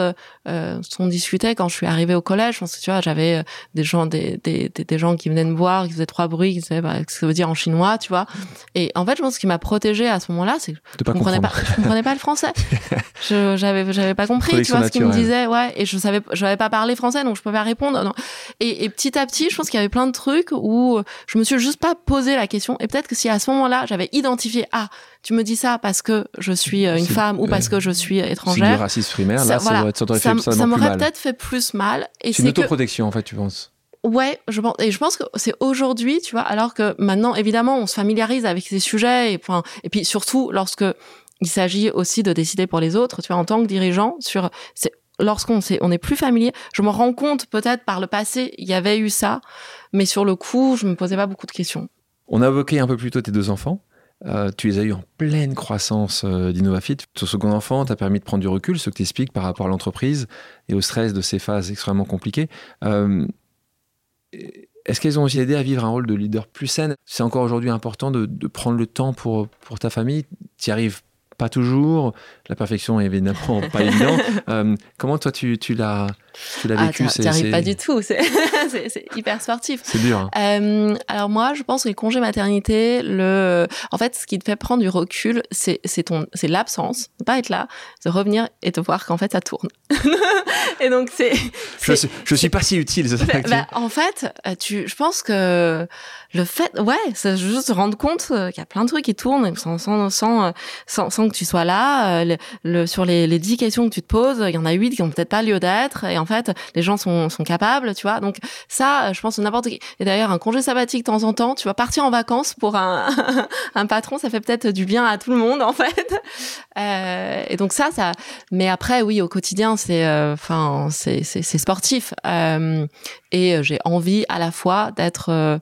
Euh, on discutait quand je suis arrivée au collège. Je pense que tu vois, j'avais euh, des gens, des, des, des, gens qui venaient me voir, qui faisaient trois bruits, qui disaient bah, ce que ça veut dire en chinois, tu vois. Et en fait, je pense que ce qui m'a protégée à ce moment-là, c'est que je comprenais pas, je comprenais pas le français. *laughs* je j'avais j'avais pas compris, tu vois, ce qu'ils me disaient, ouais. Et je savais, je n'avais pas parlé français donc je peux pas répondre. Non. Et, et, petit à petit, je pense qu'il y avait plein de trucs où je me suis juste pas posé la question. Et peut-être que si à ce moment-là, j'avais identifié, ah, tu me dis ça parce que je suis euh, une femme ou parce que je suis étrangère. C'est du racisme primaire, là, ça, voilà, ça, ça, ça m'aurait peut-être fait plus mal. C'est une autoprotection, en fait, tu penses Ouais, je pense, et je pense que c'est aujourd'hui, tu vois, alors que maintenant, évidemment, on se familiarise avec ces sujets, et, puis surtout lorsque il s'agit aussi de décider pour les autres, tu vois, en tant que dirigeant, sur, c'est lorsqu'on est, on est plus familier, je me rends compte peut-être par le passé, il y avait eu ça, mais sur le coup, je me posais pas beaucoup de questions. On a évoqué un peu plus tôt tes deux enfants. Euh, tu les as eu en pleine croissance euh, d'Innovafit. Ton second enfant t'a permis de prendre du recul, ce que tu expliques par rapport à l'entreprise et au stress de ces phases extrêmement compliquées. Euh, est-ce qu'elles ont aussi aidé à vivre un rôle de leader plus sain C'est encore aujourd'hui important de, prendre le temps pour, pour ta famille. Tu arrives pas toujours. La perfection est évidemment pas évident. *laughs* Euh, comment toi tu, tu l'as tu l'as ah, vécu Tu arrives pas du tout. *laughs* C'est hyper sportif. C'est dur. Hein. Euh, alors moi, je pense que le congé maternité, le, en fait, ce qui te fait prendre du recul, c'est ton, c'est l'absence, de pas être là, de revenir et de voir qu'en fait ça tourne. *laughs* et donc c'est. Je, je suis pas si utile. Bah, bah, en fait, euh, tu, je pense que le fait, ouais, c'est juste se rendre compte qu'il y a plein de trucs qui tournent sans, sans, sans, sans, sans que tu sois là. Le, sur les, les 10 questions que tu te poses, il y en a 8 qui ont peut-être pas lieu d'être. Et en fait, les gens sont, sont capables, tu vois. Donc ça, je pense n'importe qui. Et d'ailleurs, un congé sabbatique de temps en temps, tu vas partir en vacances pour *laughs* un, patron, ça fait peut-être du bien à tout le monde, en fait. *laughs* Euh, et donc ça, ça. Mais après, oui, au quotidien, c'est, euh, c'est, sportif. Euh, et j'ai envie à la fois d'être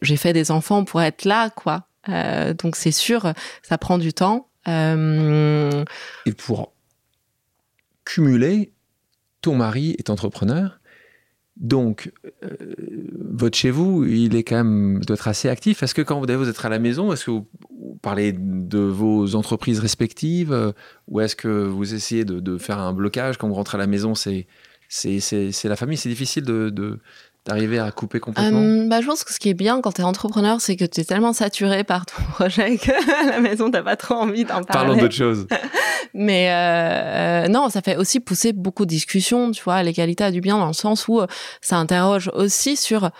j'ai fait des enfants pour être là, quoi. Donc c'est sûr, ça prend du temps. Euh... Et pour cumuler, ton mari est entrepreneur, donc euh, votre chez vous, il est quand même doit être assez actif. Est-ce que quand vous, êtes à la maison, est-ce que vous, parlez de vos entreprises respectives, euh, ou est-ce que vous essayez de, faire un blocage? Quand vous rentrez à la maison C'est la famille, c'est difficile de d'arriver à couper complètement euh, bah, Je pense que ce qui est bien quand tu es entrepreneur, c'est que tu es tellement saturé par ton *laughs* projet que à la maison, tu pas trop envie d'en parler. Parlons d'autre chose. *laughs* mais euh, non, ça fait aussi pousser beaucoup de discussions, tu vois. L'égalité a du bien dans le sens où ça interroge aussi sur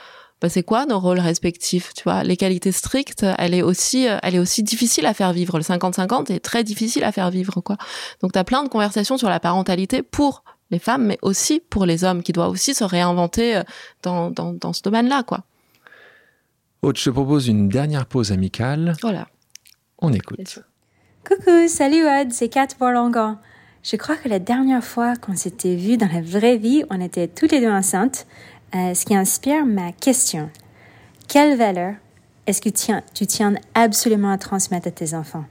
bah, c'est quoi nos rôles respectifs, tu vois? L'égalité stricte, elle est aussi, elle est aussi difficile à faire vivre. Le 50-50 est très difficile à faire vivre, quoi. Donc, tu as plein de conversations sur la parentalité pour les femmes, mais aussi pour les hommes, qui doivent aussi se réinventer dans, dans, dans ce domaine-là, quoi. Aude, je te propose une dernière pause amicale. Voilà. On écoute. Coucou, salut Aude, c'est Kat Borlongan. Je crois que la dernière fois qu'on s'était vu dans la vraie vie, on était toutes les deux enceintes, euh, ce qui inspire ma question. Quelle valeur est-ce que tu tiens absolument à transmettre à tes enfants?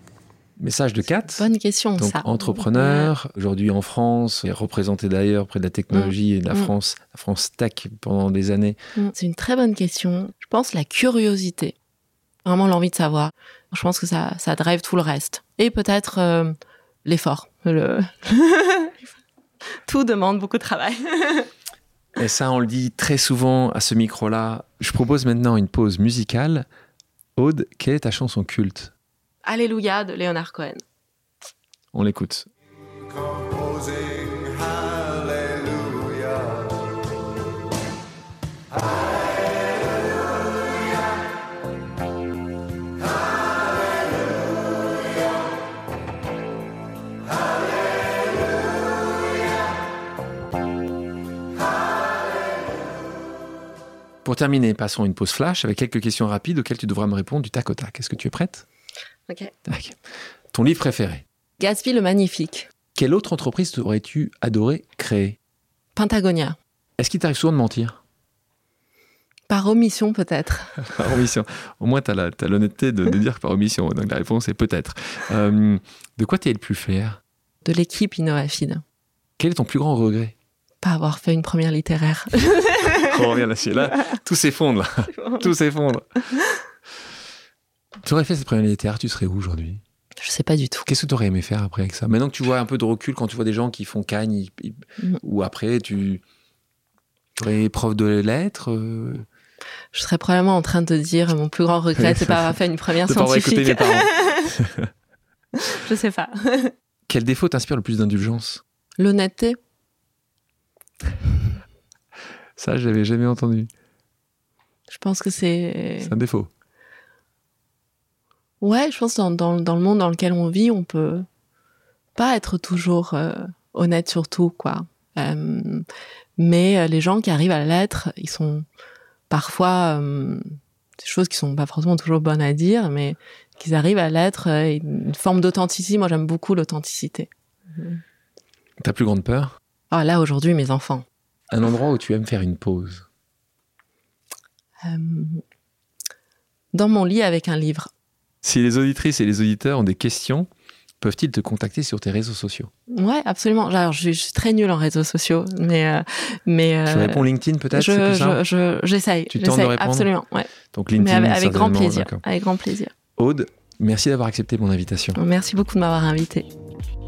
Message de Kat. Bonne question, Donc, ça. entrepreneur, aujourd'hui en France, et représenté d'ailleurs près de la technologie et de la Mm. France, la France tech pendant des années. Mm, C'est une très bonne question. Je pense la curiosité, vraiment l'envie de savoir. Je pense que ça, ça drive tout le reste. Et peut-être euh, l'effort. Le... *laughs* tout demande beaucoup de travail. *laughs* Et ça, on le dit très souvent à ce micro-là. Je propose maintenant une pause musicale. Aude, quelle est ta chanson culte? Alléluia de Leonard Cohen. On l'écoute. Pour terminer, passons une pause flash avec quelques questions rapides auxquelles tu devras me répondre du tac au tac. Est-ce que tu es prête? Ok. Ton livre préféré Gatsby le Magnifique. Quelle autre entreprise aurais-tu adoré créer? Pentagonia. Est-ce qu'il t'arrive souvent de mentir? Par omission peut-être. *laughs* Par omission. Au moins, tu as l'honnêteté de, de dire par omission. Donc la réponse est peut-être. Euh, de quoi tu es le plus fier? De l'équipe Innovafid. Quel est ton plus grand regret? Pas avoir fait une première littéraire. *laughs* On revient là-dessus. Là, tout s'effondre. là. *laughs* Tout s'effondre. Tu aurais fait cette première littéraire, tu serais où aujourd'hui? Je sais pas du tout. Qu'est-ce que tu aurais aimé faire après avec ça? Maintenant que tu vois un peu de recul, quand tu vois des gens qui font cagne, ils- ils- Mhm. ou après, tu tu aurais prof de lettres euh, Je serais probablement en train de te dire mon plus grand regret, c'est pas avoir fait une première *laughs* de pas scientifique. mes. *laughs* Je sais pas. *laughs* Quel défaut t'inspire le plus d'indulgence? L'honnêteté. Ça, je l'avais jamais entendu. Je pense que c'est. C'est un défaut. Ouais, je pense que dans, dans, dans le monde dans lequel on vit, on peut pas être toujours euh, honnête sur tout, quoi. Euh, mais euh, les gens qui arrivent à l'être, ils sont parfois euh, des choses qui sont pas forcément toujours bonnes à dire, mais qu'ils arrivent à l'être, une forme d'authenticité. Moi, j'aime beaucoup l'authenticité. Ta plus grande peur? Ah, là, aujourd'hui, mes enfants. Un endroit où tu aimes faire une pause? Dans mon lit avec un livre. Si les auditrices et les auditeurs ont des questions, peuvent-ils te contacter sur tes réseaux sociaux? Ouais, absolument. Alors, je, je suis très nulle en réseaux sociaux, mais euh, mais Tu euh, réponds LinkedIn peut-être? je, j'essaye. Tu tentes de répondre? Absolument, ouais. Donc Mais LinkedIn, avec, avec grand plaisir. Avec grand plaisir. Aude, merci d'avoir accepté mon invitation. Merci beaucoup de m'avoir invité.